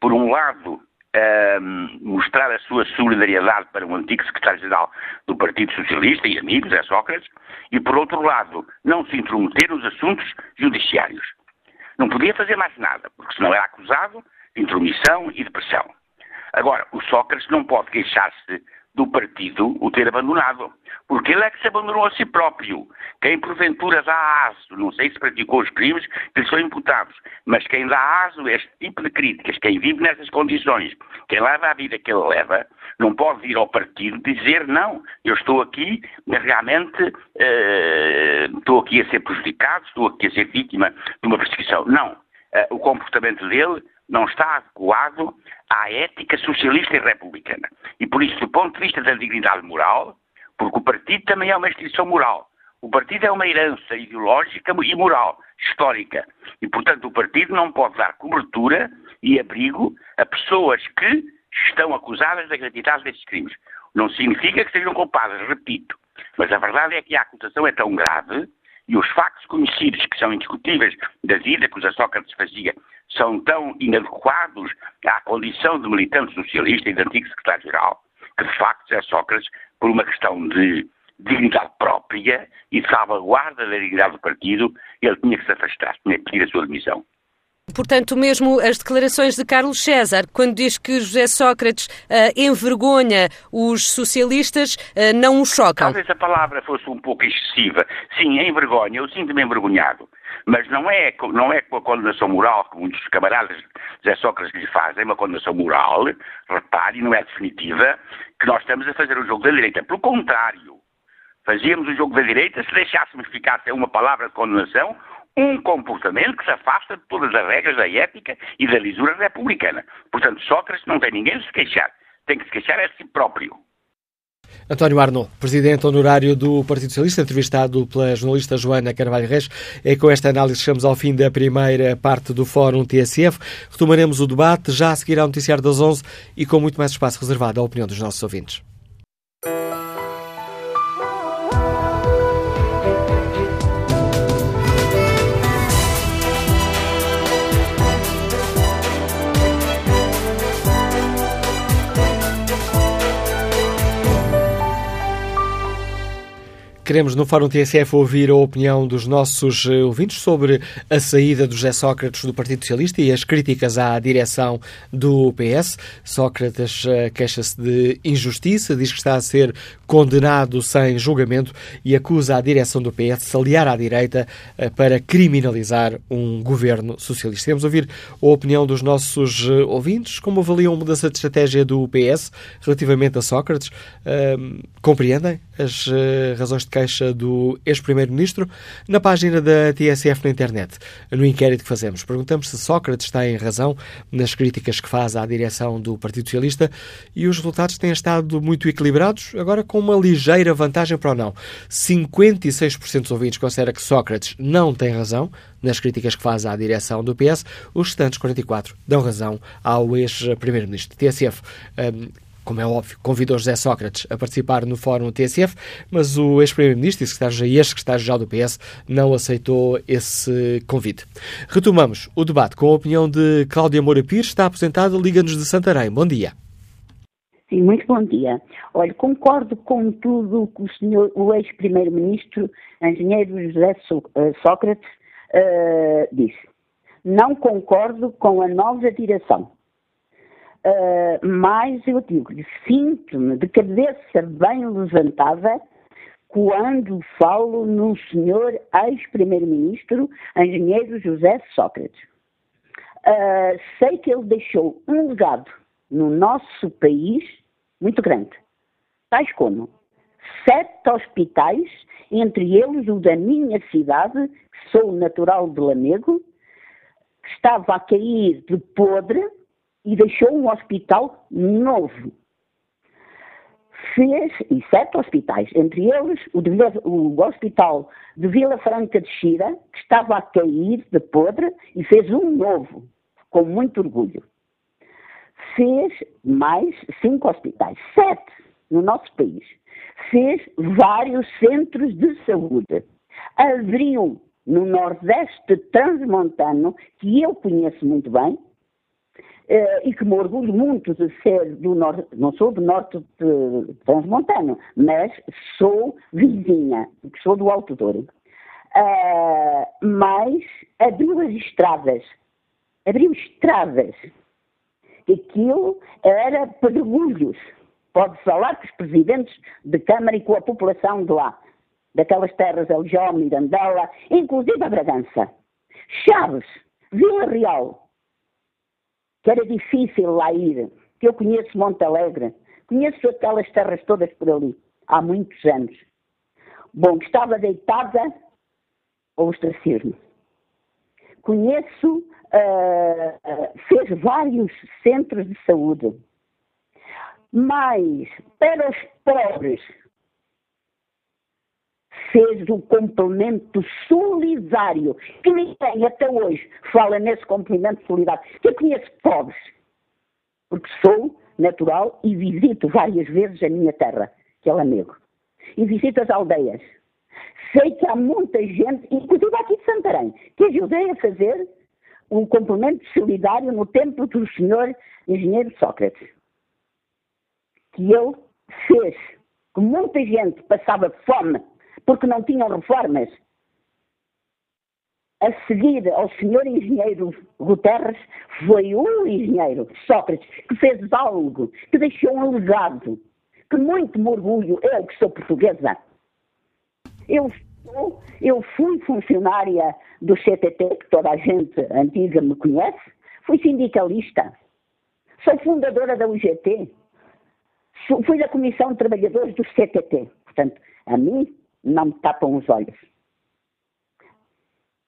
Por um lado, mostrar a sua solidariedade para o antigo secretário-geral do Partido Socialista e amigos, é Sócrates, e por outro lado, não se intrometer nos assuntos judiciários. Não podia fazer mais nada, porque senão era acusado de intromissão e de pressão. Agora, o Sócrates não pode queixar-se do partido o ter abandonado, porque ele é que se abandonou a si próprio. Quem porventura dá aso, não sei se praticou os crimes que lhe são imputados, mas quem dá aso a este tipo de críticas, quem vive nessas condições, quem leva a vida que ele leva, não pode ir ao partido dizer não, eu estou aqui, realmente uh, estou aqui a ser prejudicado, estou aqui a ser vítima de uma perseguição. Não. Uh, o comportamento dele não está adequado à ética socialista e republicana. E por isso, do ponto de vista da dignidade moral, porque o partido também é uma instituição moral. O partido é uma herança ideológica e moral, histórica. E, portanto, o partido não pode dar cobertura e abrigo a pessoas que estão acusadas da gravidade destes crimes. Não significa que sejam culpadas, repito. Mas a verdade é que a acusação é tão grave e os factos conhecidos, que são indiscutíveis, da vida que o Sócrates fazia, são tão inadequados à condição de militante socialista e de antigo secretário-geral, que de facto José Sócrates, por uma questão de dignidade própria e de salvaguarda da dignidade do partido, ele tinha que se afastar, tinha que pedir a sua demissão. Portanto, mesmo as declarações de Carlos César, quando diz que José Sócrates uh, envergonha os socialistas, uh, não o chocam. Talvez a palavra fosse um pouco excessiva. Sim, envergonha, eu sinto-me envergonhado. Mas não é, não é com a condenação moral que muitos camaradas de José Sócrates lhe fazem, é uma condenação moral, repare, não é definitiva, que nós estamos a fazer o jogo da direita. Pelo contrário, fazíamos o jogo da direita se deixássemos ficar sem uma palavra de condenação um comportamento que se afasta de todas as regras da ética e da lisura republicana. Portanto, Sócrates não tem ninguém a se queixar. Tem que se queixar a si próprio. António Arnold, presidente honorário do Partido Socialista, entrevistado pela jornalista Joana Carvalho Reis. É com esta análise chegamos ao fim da primeira parte do Fórum TSF. Retomaremos o debate já a seguir ao noticiário das 11 e com muito mais espaço reservado à opinião dos nossos ouvintes. Queremos no Fórum TSF ouvir a opinião dos nossos eh, ouvintes sobre a saída do José Sócrates do Partido Socialista e as críticas à direção do PS. Sócrates eh, queixa-se de injustiça, diz que está a ser condenado sem julgamento e acusa a direção do PS de se aliar à direita eh, para criminalizar um governo socialista. Queremos ouvir a opinião dos nossos ouvintes, como avaliam a mudança de estratégia do PS relativamente a Sócrates. Compreendem as razões de queixa do ex-primeiro-ministro na página da TSF na internet. No inquérito que fazemos, perguntamos se Sócrates tem razão nas críticas que faz à direção do Partido Socialista e os resultados têm estado muito equilibrados, agora com uma ligeira vantagem para o não. 56% dos ouvintes considera que Sócrates não tem razão nas críticas que faz à direção do PS, os restantes 44 dão razão ao ex-primeiro-ministro. TSF um, como é óbvio, convidou José Sócrates a participar no fórum TSF, mas o ex-primeiro-ministro e ex-secretário-geral do PS não aceitou esse convite. Retomamos o debate com a opinião de Cláudia Moura Pires, está aposentada, Liga-nos de Santarém. Bom dia. Sim, muito bom dia. Olha, concordo com tudo que o senhor, o ex-primeiro-ministro, engenheiro José eh, Sócrates, uh, disse. Não concordo com a nova direção. Uh, mas eu digo, sinto-me de cabeça bem levantada quando falo no senhor ex-primeiro-ministro, engenheiro José Sócrates. Uh, sei que ele deixou um legado no nosso país muito grande, tais como sete hospitais, entre eles o da minha cidade, que sou natural de Lamego, que estava a cair de podre, e deixou um hospital novo. Fez, e sete hospitais, entre eles o, de, o Hospital de Vila Franca de Xira, que estava a cair de podre, e fez um novo, com muito orgulho. Fez mais cinco hospitais, sete no nosso país. Fez vários centros de saúde. Abriu no Nordeste Transmontano, que eu conheço muito bem, Uh, e que me orgulho muito de ser do norte, não sou do norte de Transmontano, mas sou vizinha, sou do Alto Douro. Uh, mas abriu as estradas, abriu estradas. Aquilo era pedregulhos. Pode falar com os presidentes de Câmara e com a população de lá, daquelas terras, Aljó, Mirandela, inclusive a Bragança. Chaves, Vila Real, que era difícil lá ir, que eu conheço Monte Alegre, conheço aquelas terras todas por ali, há muitos anos. Bom, estava deitada ao ostracismo. Conheço, uh, fez vários centros de saúde, mas para os pobres fez o complemento solidário, que ninguém até hoje fala nesse complemento solidário. Eu conheço pobres, porque sou natural e visito várias vezes a minha terra, que é Lamego. E visito as aldeias. Sei que há muita gente, inclusive aqui de Santarém, que ajudei a fazer um complemento solidário no templo do senhor engenheiro Sócrates. Que ele fez, que muita gente passava fome porque não tinham reformas. A seguir ao senhor engenheiro Guterres, foi um engenheiro, Sócrates, que fez algo, que deixou um legado, que muito me orgulho, eu que sou portuguesa. Eu, eu fui funcionária do CTT, que toda a gente antiga me conhece, fui sindicalista, sou fundadora da UGT, fui da Comissão de Trabalhadores do CTT. Portanto, a mim não me tapam os olhos.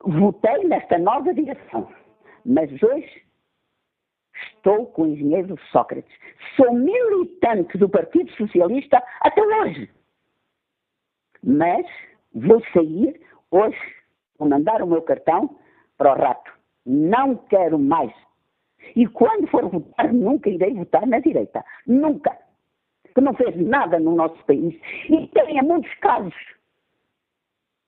Votei nesta nova direção, mas hoje estou com o engenheiro Sócrates. Sou militante do Partido Socialista até hoje. Mas vou sair hoje, vou mandar o meu cartão para o rato. Não quero mais. E quando for votar, nunca irei votar na direita. Nunca. Que não fez nada no nosso país. E tem muitos casos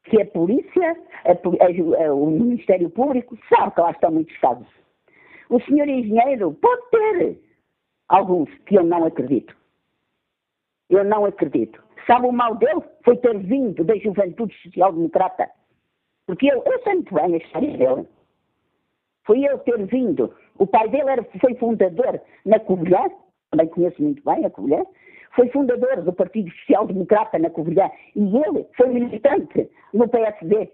que a polícia, a, o Ministério Público, sabe que lá estão muitos casos. O senhor engenheiro pode ter alguns que eu não acredito. Eu não acredito. Sabe o mal dele? Foi ter vindo da juventude social-democrata. Porque eu, eu sei muito bem a história dele. Foi ele ter vindo. O pai dele era, foi fundador na Covilhã, também conheço muito bem a Covilhã, foi fundador do Partido Social Democrata na Covilhã e ele foi militante no PSD.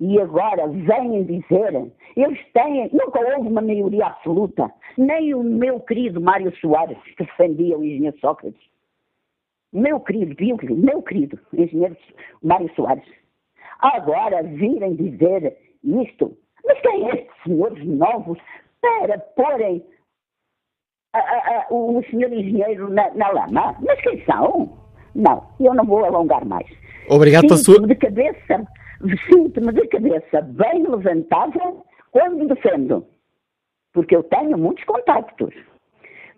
E agora vêm dizer, eles têm, nunca houve uma maioria absoluta, nem o meu querido Mário Soares, que defendia o engenheiro Sócrates. meu querido, meu querido engenheiro Mário Soares, agora virem dizer isto. Mas quem é estes senhores novos para porem a, a, o senhor engenheiro na, na, lama? Mas quem são? Não, eu não vou alongar mais. Obrigado pela sua... de cabeça, sinto-me de cabeça bem levantada quando defendo, porque eu tenho muitos contactos.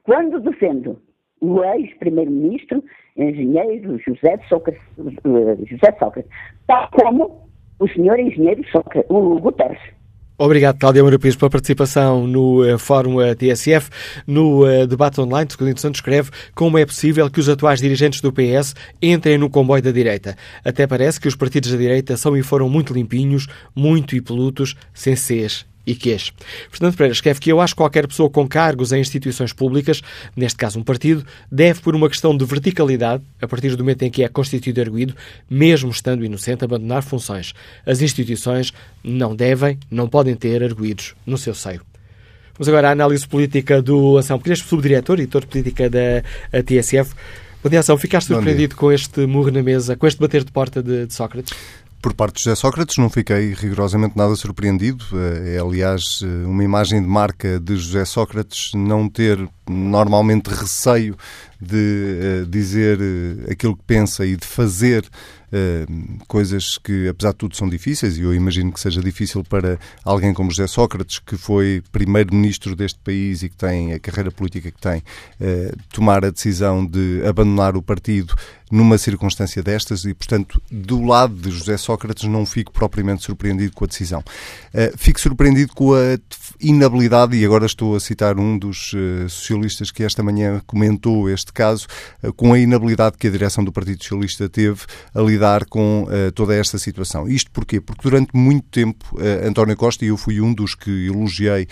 Quando defendo o ex-primeiro-ministro, engenheiro José Sócrates, José Sócrates, tal como o senhor engenheiro Sócrates, o Guterres. Obrigado, Cláudia Moura Pires, pela participação no uh, Fórum TSF. No uh, debate online, Secundino Santos escreve como é possível que os atuais dirigentes do PS entrem no comboio da direita. Até parece que os partidos da direita são e foram muito limpinhos, muito impolutos, sem Cs e quês. Fernando Pereira escreve que eu acho que qualquer pessoa com cargos em instituições públicas, neste caso um partido, deve, por uma questão de verticalidade, a partir do momento em que é constituído arguído, mesmo estando inocente, abandonar funções. As instituições não devem, não podem ter arguídos no seu seio. Vamos agora à análise política do Ação Pequenas, subdiretor e editor de política da TSF. Bom dia, Ação. Ficaste surpreendido com este murro na mesa, com este bater de porta de, de Sócrates? Por parte de José Sócrates não fiquei rigorosamente nada surpreendido. Eh, é, aliás, eh, uma imagem de marca de José Sócrates não ter normalmente receio de uh, dizer uh, aquilo que pensa e de fazer uh, coisas que, apesar de tudo, são difíceis, e eu imagino que seja difícil para alguém como José Sócrates, que foi primeiro-ministro deste país e que tem a carreira política que tem, tomar a decisão de abandonar o partido numa circunstância destas e, portanto, do lado de José Sócrates não fico propriamente surpreendido com a decisão. fico surpreendido com a inabilidade, e agora estou a citar um dos socialistas que esta manhã comentou este caso, eh, com a inabilidade que a direção do Partido Socialista teve a lidar com uh, toda esta situação. Isto porquê? Porque durante muito tempo uh, António Costa, e eu fui um dos que elogiei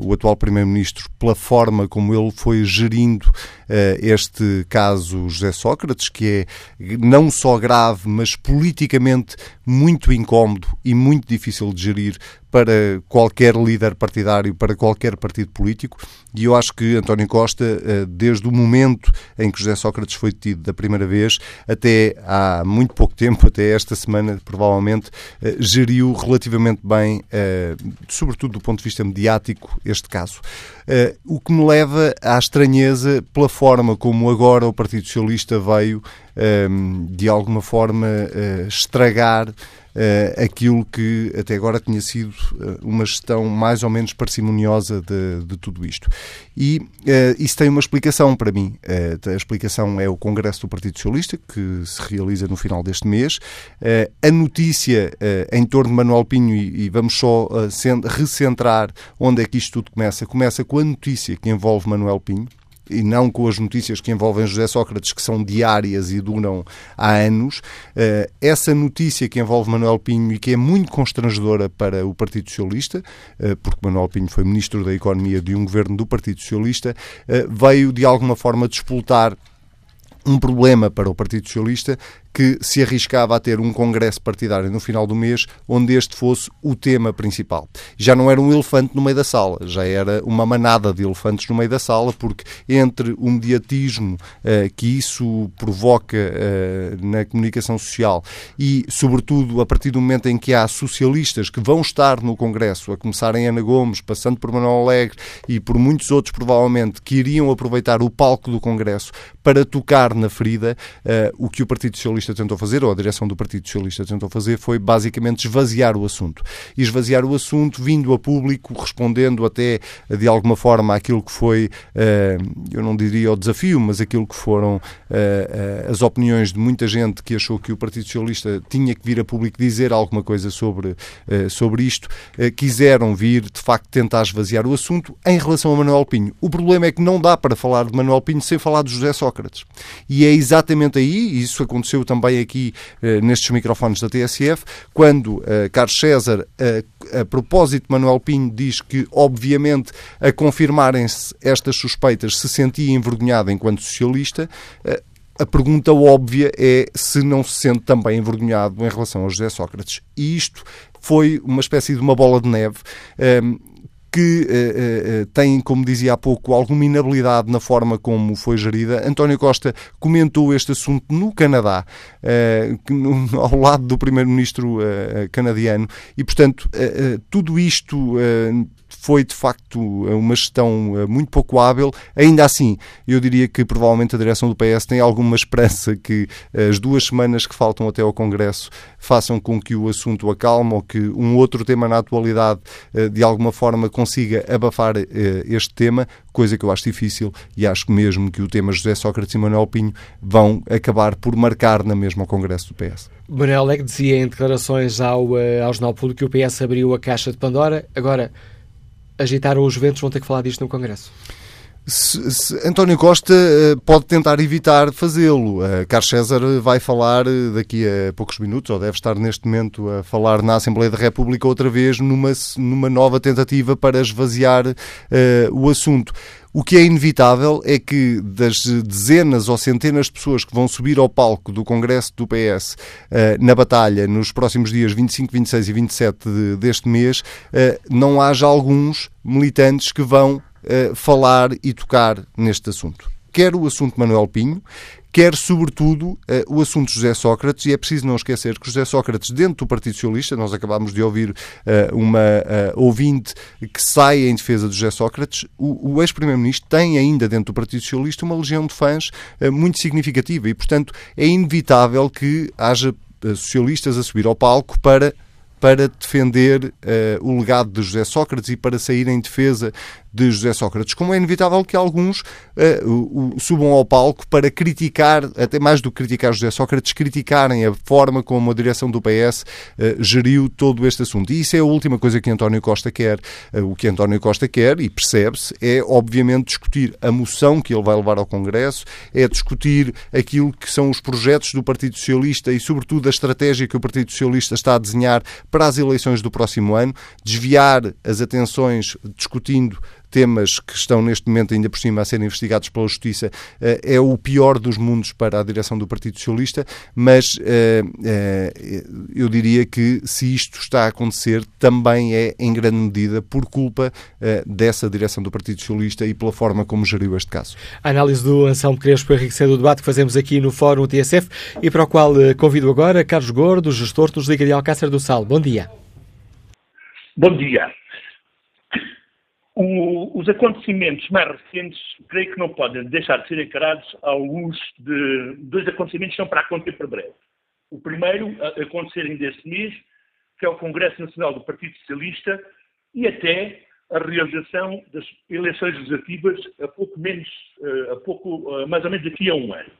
o atual Primeiro-Ministro pela forma como ele foi gerindo este caso José Sócrates, que é não só grave, mas politicamente muito incómodo e muito difícil de gerir para qualquer líder partidário, para qualquer partido político, e eu acho que António Costa, eh, desde o momento em que José Sócrates foi detido da primeira vez, até há muito pouco tempo, até esta semana, provavelmente, eh, geriu relativamente bem, eh, sobretudo do ponto de vista mediático, este caso. O que me leva à estranheza pela forma como agora o Partido Socialista veio, de alguma forma, estragar uh, aquilo que até agora tinha sido uh, uma gestão mais ou menos parcimoniosa de, de tudo isto. E uh, isso tem uma explicação para mim. a explicação é o Congresso do Partido Socialista, que se realiza no final deste mês. a notícia em torno de Manuel Pinho, e, e vamos só recentrar onde é que isto tudo começa, começa com a notícia que envolve Manuel Pinho e não com as notícias que envolvem José Sócrates, que são diárias e duram há anos. Eh, essa notícia que envolve Manuel Pinho e que é muito constrangedora para o Partido Socialista, eh, porque Manuel Pinho foi Ministro da Economia de um governo do Partido Socialista, eh, veio de alguma forma despoltar um problema para o Partido Socialista que se arriscava a ter um congresso partidário no final do mês onde este fosse o tema principal. Já não era um elefante no meio da sala, já era uma manada de elefantes no meio da sala, porque entre o mediatismo uh, que isso provoca uh, na comunicação social e, sobretudo, a partir do momento em que há socialistas que vão estar no congresso, a começar em Ana Gomes, passando por Manuel Alegre e por muitos outros, provavelmente, que iriam aproveitar o palco do congresso para tocar na ferida, uh, o que o Partido Socialista Socialista tentou fazer, ou a direção do Partido Socialista tentou fazer, foi basicamente esvaziar o assunto. E esvaziar o assunto vindo a público, respondendo até de alguma forma àquilo que foi, eh, eu não diria o desafio, mas aquilo que foram eh, eh, as opiniões de muita gente que achou que o Partido Socialista tinha que vir a público dizer alguma coisa sobre, sobre isto, quiseram vir, de facto, tentar esvaziar o assunto em relação a Manuel Pinho. O problema é que não dá para falar de Manuel Pinho sem falar de José Sócrates. E é exatamente aí, e isso aconteceu também aqui eh, nestes microfones da TSF, quando eh, Carlos César, eh, a propósito de Manuel Pinho, diz que, obviamente, a confirmarem-se estas suspeitas, se sentia envergonhado enquanto socialista. A pergunta óbvia é se não se sente também envergonhado em relação a José Sócrates. E isto foi uma espécie de uma bola de neve que uh, uh, como dizia há pouco, alguma inabilidade na forma como foi gerida. António Costa comentou este assunto no Canadá, uh, no, *laughs* ao lado do primeiro-ministro canadiano, e, portanto, tudo isto foi de facto uma gestão eh, muito pouco hábil. Ainda assim, eu diria que provavelmente a direção do PS tem alguma esperança que as duas semanas que faltam até ao Congresso façam com que o assunto acalme ou que um outro tema na atualidade eh, de alguma forma consiga abafar eh, este tema, coisa que eu acho difícil e acho mesmo que o tema José Sócrates e Manuel Pinho vão acabar por marcar na mesma o Congresso do PS. Manuel é que dizia em declarações ao, ao Jornal Público que o PS abriu a caixa de Pandora. Agora, agitaram os ventos, vão ter que falar disto no Congresso. Se, se, António Costa uh, pode tentar evitar fazê-lo. Uh, Carlos César vai falar uh, daqui a poucos minutos, ou deve estar neste momento a falar na Assembleia da República outra vez numa, numa nova tentativa para esvaziar o assunto. O que é inevitável é que das dezenas ou centenas de pessoas que vão subir ao palco do Congresso do PS uh, na batalha nos próximos dias 25, 26 e 27 de, deste mês, uh, não haja alguns militantes que vão uh, falar e tocar neste assunto. Quer o assunto Manuel Pinho, quer, sobretudo, eh, o assunto José Sócrates, e é preciso não esquecer que José Sócrates, dentro do Partido Socialista, nós acabámos de ouvir eh, uma ouvinte que sai em defesa de José Sócrates, o, o ex-primeiro-ministro tem ainda dentro do Partido Socialista uma legião de fãs muito significativa e, portanto, é inevitável que haja socialistas a subir ao palco para para defender uh, o legado de José Sócrates e para sair em defesa de José Sócrates, como é inevitável que alguns uh, subam ao palco para criticar, até mais do que criticar José Sócrates, criticarem a forma como a direção do PS uh, eh, geriu todo este assunto. E isso é a última coisa que António Costa quer. Uh, o que António Costa quer, e percebe-se, é obviamente discutir a moção que ele vai levar ao Congresso, é discutir aquilo que são os projetos do Partido Socialista e, sobretudo, a estratégia que o Partido Socialista está a desenhar para as eleições do próximo ano, desviar as atenções discutindo temas que estão neste momento ainda por cima a serem investigados pela Justiça, eh, é o pior dos mundos para a direção do Partido Socialista, mas eh, eh, eu diria que se isto está a acontecer também é em grande medida por culpa dessa direção do Partido Socialista e pela forma como geriu este caso. A análise do Anselmo Crespo enriquecer o debate que fazemos aqui no Fórum TSF e para o qual convido agora Carlos Gordo, gestor dos Liga de Alcácer do Sal. Bom dia. Bom dia. O, os acontecimentos mais recentes, creio que não podem deixar de ser encarados à luz de dois acontecimentos que estão para acontecer por breve. O primeiro a acontecer ainda este mês, que é o Congresso Nacional do Partido Socialista e até a realização das eleições legislativas a pouco menos, eh, a pouco, eh, mais ou menos daqui a um ano.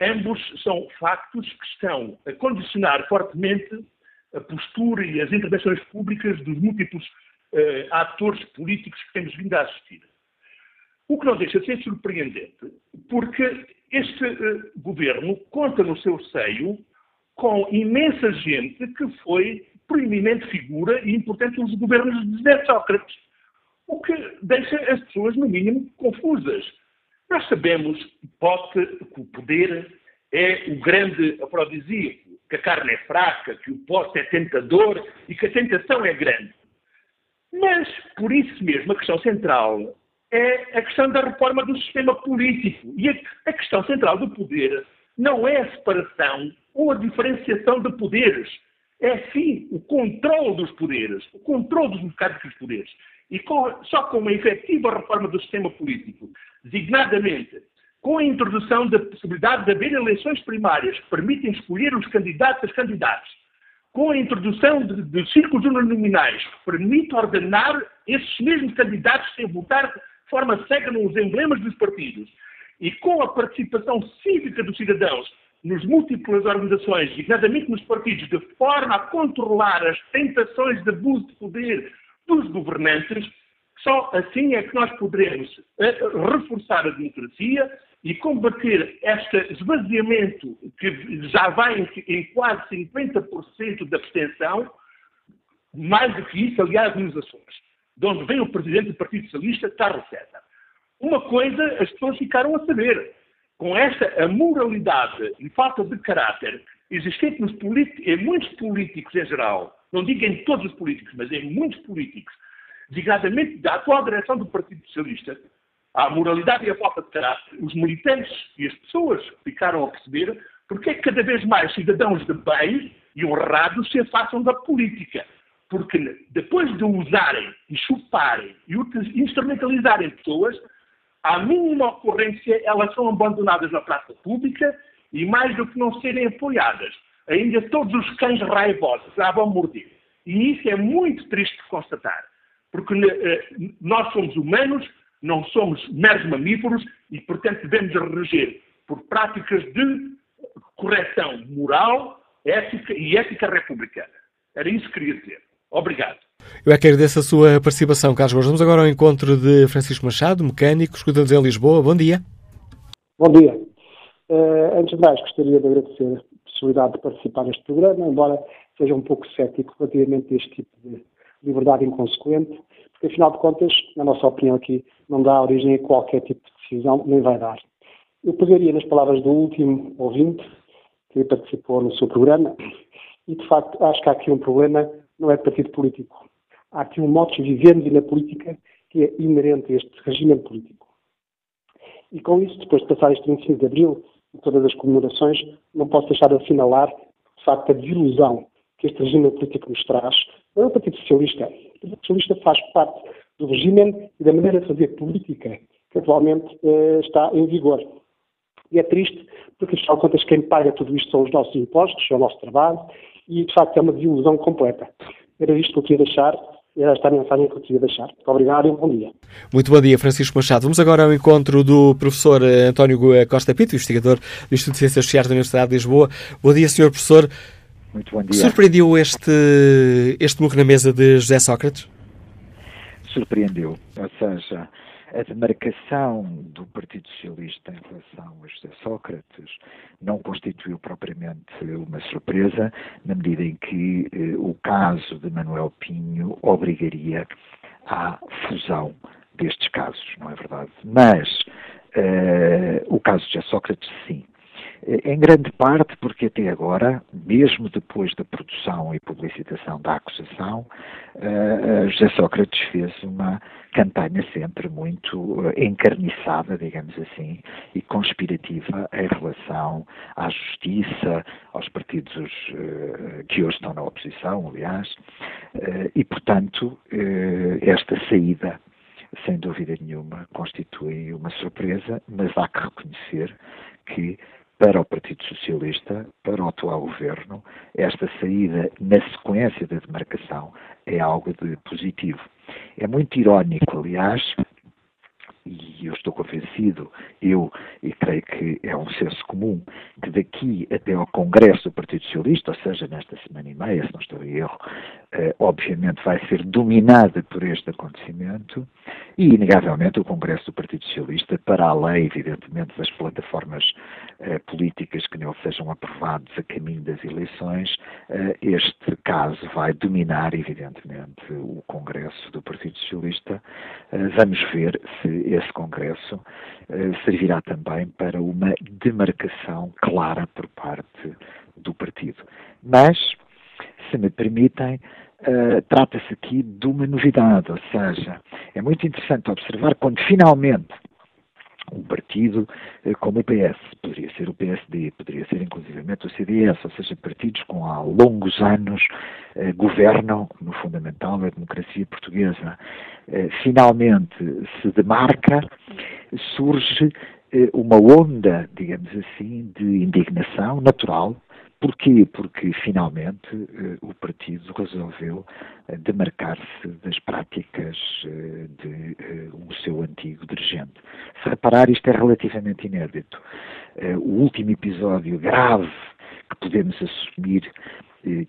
Ambos são factos que estão a condicionar fortemente a postura e as intervenções públicas dos múltiplos uh, atores políticos que temos vindo a assistir. O que não deixa de ser surpreendente, porque este uh, governo conta no seu seio com imensa gente que foi proeminente figura e importante nos governos de José Sócrates, o que deixa as pessoas, no mínimo, confusas. Nós sabemos que o poder é o grande afrodisíaco, que a carne é fraca, que o pote é tentador e que a tentação é grande. Mas, por isso mesmo, a questão central é a questão da reforma do sistema político. E a, questão central do poder não é a separação ou a diferenciação de poderes. É, sim, o controle dos poderes, o controle dos mercados dos poderes. E com, só com uma efetiva reforma do sistema político, designadamente com a introdução da possibilidade de haver eleições primárias que permitem escolher os candidatos e as candidatas, com a introdução de, de círculos uninominais permite ordenar esses mesmos candidatos sem votar de forma cega nos emblemas dos partidos. E com a participação cívica dos cidadãos nos múltiplas organizações, designadamente nos partidos, de forma a controlar as tentações de abuso de poder dos governantes, só assim é que nós poderemos eh, reforçar a democracia e combater este esvaziamento que já vai em, em quase 50% da abstenção, mais do que isso, aliás, nos Açores, de onde vem o presidente do Partido Socialista, Carlos César. Uma coisa as pessoas ficaram a saber. Com esta amoralidade e falta de caráter existente nos em muitos políticos em geral, não digo em todos os políticos, mas em muitos políticos, designadamente da atual direção do Partido Socialista, à moralidade e à falta de caráter, os militantes e as pessoas ficaram a perceber porque é que cada vez mais cidadãos de bem e honrados se afastam da política. Porque depois de usarem e chuparem e instrumentalizarem pessoas, à mínima ocorrência elas são abandonadas na praça pública e mais do que não serem apoiadas, ainda todos os cães raivosos já vão morder. E isso é muito triste de constatar, porque eh, nós somos humanos, não somos meros mamíferos e, portanto, devemos reger por práticas de correção moral, ética e ética republicana. Era isso que queria dizer. Obrigado. Eu é que agradeço a sua participação, Carlos Gomes. Vamos agora ao encontro de Francisco Machado, mecânico, escutando em Lisboa. Bom dia. Bom dia. Uh, antes de mais, gostaria de agradecer a possibilidade de participar neste programa, embora seja um pouco cético relativamente a este tipo de liberdade inconsequente, porque, afinal de contas, na nossa opinião aqui, não dá origem a qualquer tipo de decisão, nem vai dar. Eu pegaria nas palavras do último ouvinte, que participou no seu programa, e, de facto, acho que há aqui um problema, não é de partido político. Há aqui um modo de vivermos na política que é inerente a este regime político. E com isso, depois de passar este 25 de Abril, e todas as comemorações, não posso deixar de assinalar, de facto, a desilusão que este regime político nos traz. Não é o Partido Socialista. O Partido Socialista faz parte do regime e da maneira de fazer política que atualmente eh, está em vigor. E é triste, porque, afinal de contas, quem paga tudo isto são os nossos impostos, é o nosso trabalho, e, de facto, é uma desilusão completa. Era isto que eu queria deixar era esta a mensagem que eu queria deixar. Muito obrigado e um bom dia. Muito bom dia, Francisco Machado. Vamos agora ao encontro do professor eh, António Costa Pinto, investigador do Instituto de Ciências Sociais da Universidade de Lisboa. Bom dia, senhor professor. Muito bom dia. Surpreendeu este, este murro na mesa de José Sócrates? Surpreendeu. Ou seja, a demarcação do Partido Socialista em relação a José Sócrates não constituiu propriamente uma surpresa, na medida em que eh, o caso de Manuel Pinho obrigaria à fusão destes casos, não é verdade? Mas eh, o caso de José Sócrates, sim. Em grande parte porque até agora, mesmo depois da produção e publicitação da acusação, uh, José Sócrates fez uma campanha sempre muito uh, encarniçada, digamos assim, e conspirativa em relação à justiça, aos partidos que hoje estão na oposição, aliás, e, portanto, esta saída sem dúvida nenhuma, constitui uma surpresa, mas há que reconhecer que para o Partido Socialista, para o atual governo, esta saída na sequência da demarcação é algo de positivo. É muito irónico, aliás, e eu estou convencido, eu e creio que é um senso comum, que daqui até ao Congresso do Partido Socialista, ou seja, nesta semana e meia, se não estou em erro, eh, obviamente vai ser dominada por este acontecimento e, inegavelmente, o Congresso do Partido Socialista, para além, evidentemente, das plataformas eh, políticas que nele sejam aprovados a caminho das eleições, eh, este caso vai dominar, evidentemente, o Congresso do Partido Socialista. Vamos ver se esse Congresso eh, servirá também para uma demarcação clara por parte do partido. Mas, se me permitem, Uh, trata-se aqui de uma novidade, ou seja, é muito interessante observar quando finalmente um partido uh, como o PS, poderia ser o PSD, poderia ser inclusivamente o CDS, ou seja, partidos com há longos anos uh, governam, no fundamental, a democracia portuguesa. finalmente se demarca, surge uma onda, digamos assim, de indignação natural, Porquê? Porque finalmente uh, o partido resolveu demarcar-se das práticas uh, de um seu antigo dirigente. Se reparar, isto é relativamente inédito. o último episódio grave que podemos assumir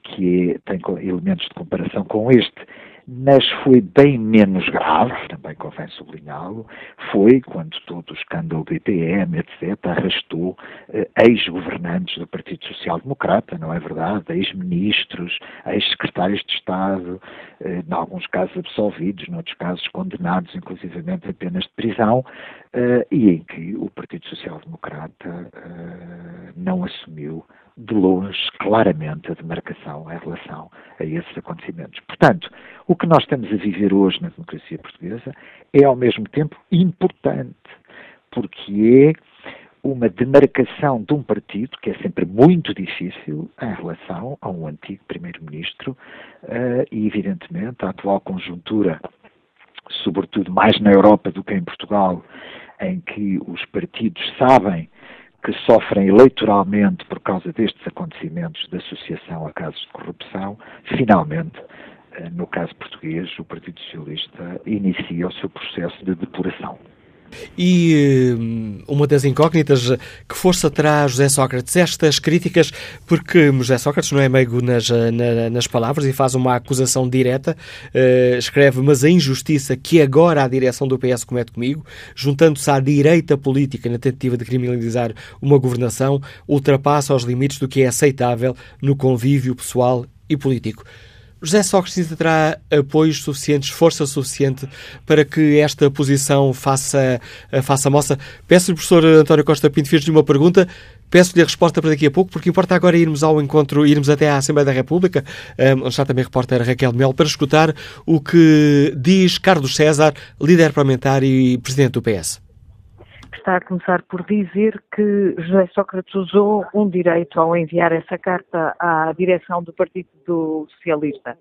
que é, tem elementos de comparação com este, mas foi bem menos grave, também convém sublinhá-lo, foi quando todo o escândalo do IPM, etc., arrastou eh, ex-governantes do Partido Social Democrata, não é verdade? Ex-ministros, ex-secretários de Estado, eh, em alguns casos absolvidos, noutros casos condenados, inclusivamente a penas de prisão, eh, e em que o Partido Social Democrata eh, não assumiu de longe, claramente, a demarcação em relação a esses acontecimentos. Portanto, O que nós estamos a viver hoje na democracia portuguesa é, ao mesmo tempo, importante, porque é uma demarcação de um partido, que é sempre muito difícil em relação a um antigo Primeiro-Ministro, uh, e, evidentemente, a atual conjuntura, sobretudo mais na Europa do que em Portugal, em que os partidos sabem que sofrem eleitoralmente por causa destes acontecimentos de associação a casos de corrupção, finalmente, uh, no caso português, o Partido Socialista inicia o seu processo de depuração. E hum, uma das incógnitas, que força terá José Sócrates estas críticas, porque José Sócrates não é meigo nas, na, nas palavras e faz uma acusação direta, uh, escreve, mas a injustiça que agora a direção do PS comete comigo, juntando-se à direita política na tentativa de criminalizar uma governação, ultrapassa os limites do que é aceitável no convívio pessoal e político. José Sócrates terá apoios suficientes, força suficiente para que esta posição faça, faça moça? Peço-lhe, professor António Costa Pinto, fiz-lhe uma pergunta. Peço-lhe a resposta para daqui a pouco, porque importa agora irmos ao encontro, irmos até à Assembleia da República, onde está também a repórter Raquel Mel, para escutar o que diz Carlos César, líder parlamentar e presidente do PS está a começar por dizer que José Sócrates usou um direito ao enviar essa carta à direção do Partido Socialista.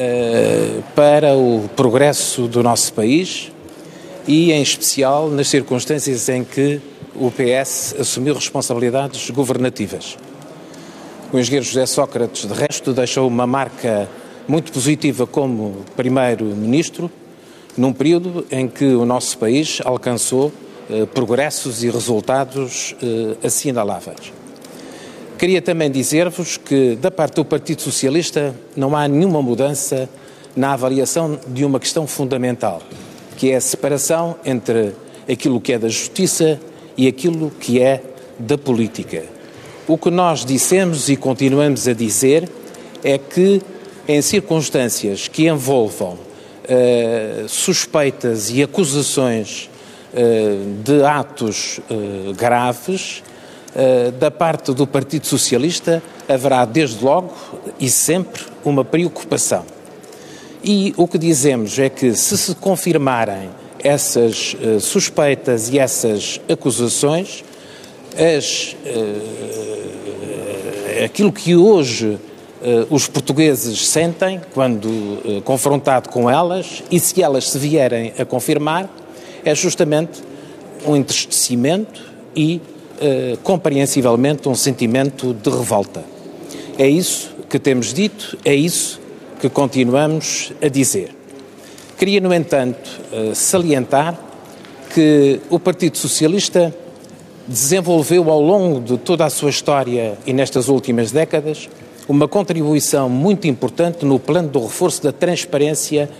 Uh, para o progresso do nosso país e, em especial, nas circunstâncias em que o PS assumiu responsabilidades governativas. O engenheiro José Sócrates, de resto, deixou uma marca muito positiva como primeiro-ministro, num período em que o nosso país alcançou eh, progressos e resultados eh, assinaláveis. Queria também dizer-vos que, da parte do Partido Socialista, não há nenhuma mudança na avaliação de uma questão fundamental, que é a separação entre aquilo que é da justiça e aquilo que é da política. O que nós dissemos e continuamos a dizer é que, em circunstâncias que envolvam uh, suspeitas e acusações uh, de atos uh, graves, da parte do Partido Socialista haverá, desde logo e sempre, uma preocupação. E o que dizemos é que, se se confirmarem essas suspeitas e essas acusações, as, aquilo que hoje uh, os portugueses sentem quando uh, confrontado com elas e se elas se vierem a confirmar é justamente um entristecimento e, compreensivelmente, um sentimento de revolta. É isso que temos dito, é isso que continuamos a dizer. Queria, no entanto, salientar que o Partido Socialista desenvolveu ao longo de toda a sua história e nestas últimas décadas uma contribuição muito importante no plano do reforço da transparência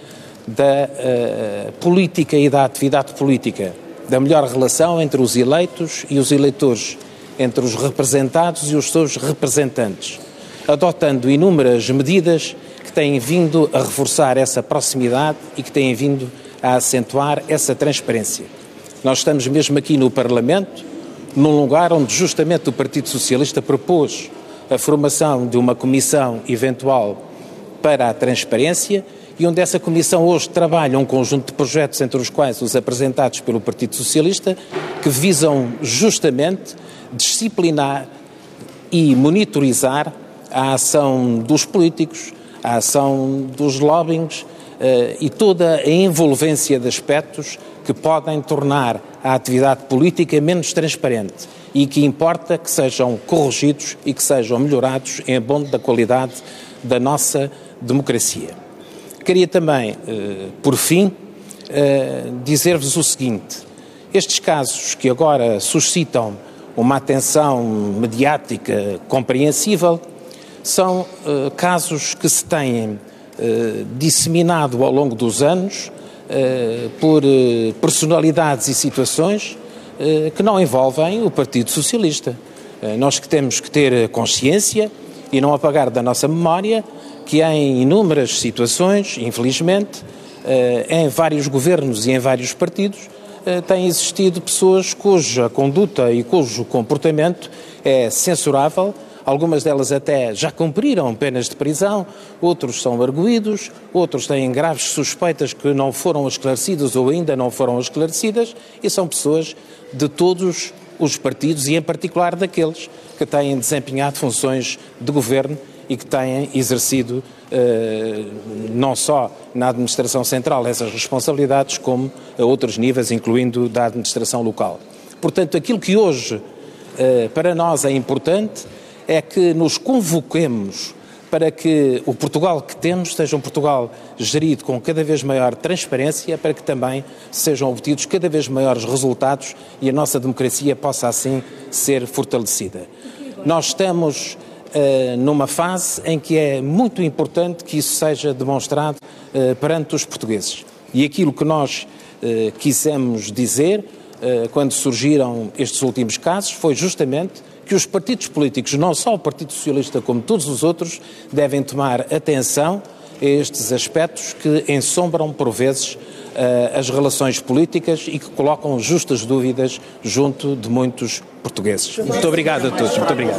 da uh, política e da atividade política, da melhor relação entre os eleitos e os eleitores, entre os representados e os seus representantes, adotando inúmeras medidas que têm vindo a reforçar essa proximidade e que têm vindo a acentuar essa transparência. Nós estamos mesmo aqui no Parlamento num lugar onde justamente o Partido Socialista propôs a formação de uma comissão eventual para a transparência e onde essa comissão hoje trabalha um conjunto de projetos, entre os quais os apresentados pelo Partido Socialista, que visam justamente disciplinar e monitorizar a ação dos políticos, a ação dos lobbyings uh, e toda a envolvência de aspectos que podem tornar a atividade política menos transparente e que importa que sejam corrigidos e que sejam melhorados em abono da qualidade da nossa democracia. Queria também, eh, por fim, eh, dizer-vos o seguinte: estes casos que agora suscitam uma atenção mediática compreensível são eh, casos que se têm disseminado ao longo dos anos por eh, personalidades e situações eh, que não envolvem o Partido Socialista. Nós que temos que ter consciência e não apagar da nossa memória que em inúmeras situações, infelizmente, em vários governos e em vários partidos, eh, têm existido pessoas cuja conduta e cujo comportamento é censurável. Algumas delas até já cumpriram penas de prisão, outros são arguídos, outros têm graves suspeitas que não foram esclarecidas ou ainda não foram esclarecidas, e são pessoas de todos os partidos e, em particular, daqueles que têm desempenhado funções de governo e que têm exercido eh, não só na administração central essas responsabilidades, como a outros níveis, incluindo da administração local. Portanto, aquilo que hoje eh, para nós é importante é que nos convoquemos para que o Portugal que temos seja um Portugal gerido com cada vez maior transparência, para que também sejam obtidos cada vez maiores resultados e a nossa democracia possa assim ser fortalecida. Nós estamos uh, numa fase em que é muito importante que isso seja demonstrado uh, perante os portugueses. E aquilo que nós uh, quisemos dizer quando surgiram estes últimos casos foi justamente que os partidos políticos, não só o Partido Socialista como todos os outros, devem tomar atenção a estes aspectos que ensombram, por vezes, as relações políticas e que colocam justas dúvidas junto de muitos portugueses. Muito obrigado a todos. Muito obrigado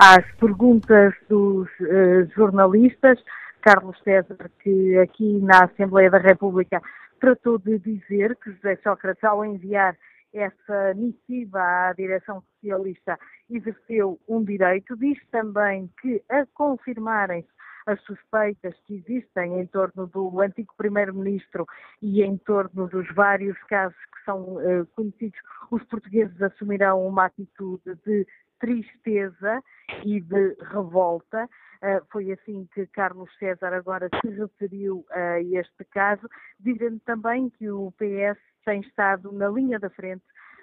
às perguntas dos uh, jornalistas. Carlos César, que aqui na Assembleia da República tratou de dizer que José Sócrates, ao enviar essa missiva à direção socialista, exerceu um direito. Diz também que, a confirmarem-se as suspeitas que existem em torno do antigo primeiro-ministro e em torno dos vários casos que são uh, conhecidos, os portugueses assumirão uma atitude de tristeza e de revolta. Uh, foi assim que Carlos César agora se referiu a este caso, dizendo também que o PS tem estado na linha da frente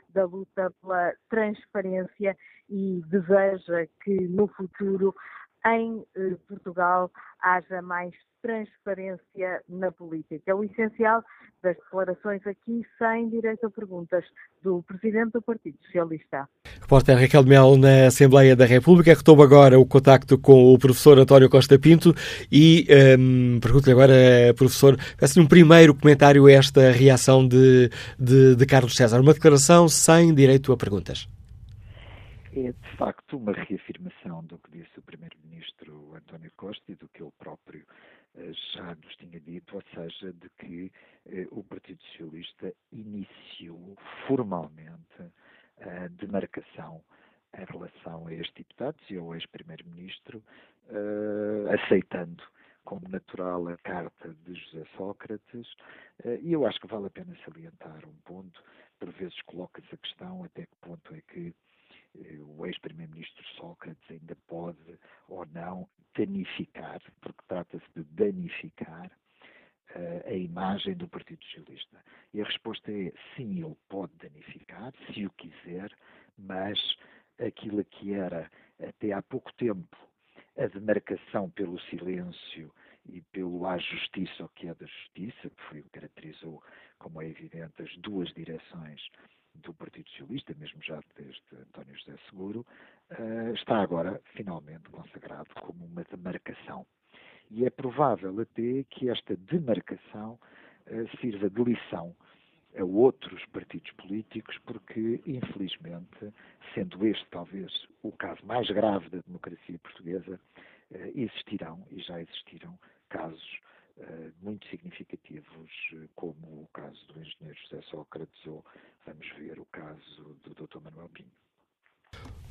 da luta pela transparência e deseja que no futuro em eh, Portugal haja mais transparência na política. O essencial das declarações aqui, sem direito a perguntas, do Presidente do Partido Socialista. Repórter Raquel Mel na Assembleia da República. Retomo agora o contacto com o professor António Costa Pinto e um, pergunto-lhe agora, professor, peço-lhe um primeiro comentário a esta reação de, de, de Carlos César. Uma declaração sem direito a perguntas é de facto uma reafirmação do que disse o Primeiro-Ministro António Costa e do que ele próprio eh, já nos tinha dito, ou seja, de que eh, o Partido Socialista iniciou formalmente a demarcação em relação a este deputado e ao ex-primeiro-ministro, uh, aceitando como natural a carta de José Sócrates, e eu acho que vale a pena salientar um ponto, por vezes coloca-se a questão até que ponto é que eh, o ex-primeiro-ministro Sócrates ainda pode ou não danificar, porque trata-se de danificar uh, a imagem do Partido Socialista. E a resposta é sim, ele pode danificar, se o quiser, mas aquilo que era até há pouco tempo a demarcação pelo silêncio e pelo à justiça, o que é da justiça, que foi o que caracterizou, como é evidente, as duas direções do Partido Socialista, mesmo já desde António José Seguro, uh, está agora finalmente consagrado como uma demarcação. E é provável até que esta demarcação uh, sirva de lição a outros partidos políticos, porque, infelizmente, sendo este talvez o caso mais grave da democracia portuguesa, uh, existirão e já existiram casos muito significativos, como o caso do engenheiro José Sócrates ou vamos ver o caso do Dr. Manuel Pinho.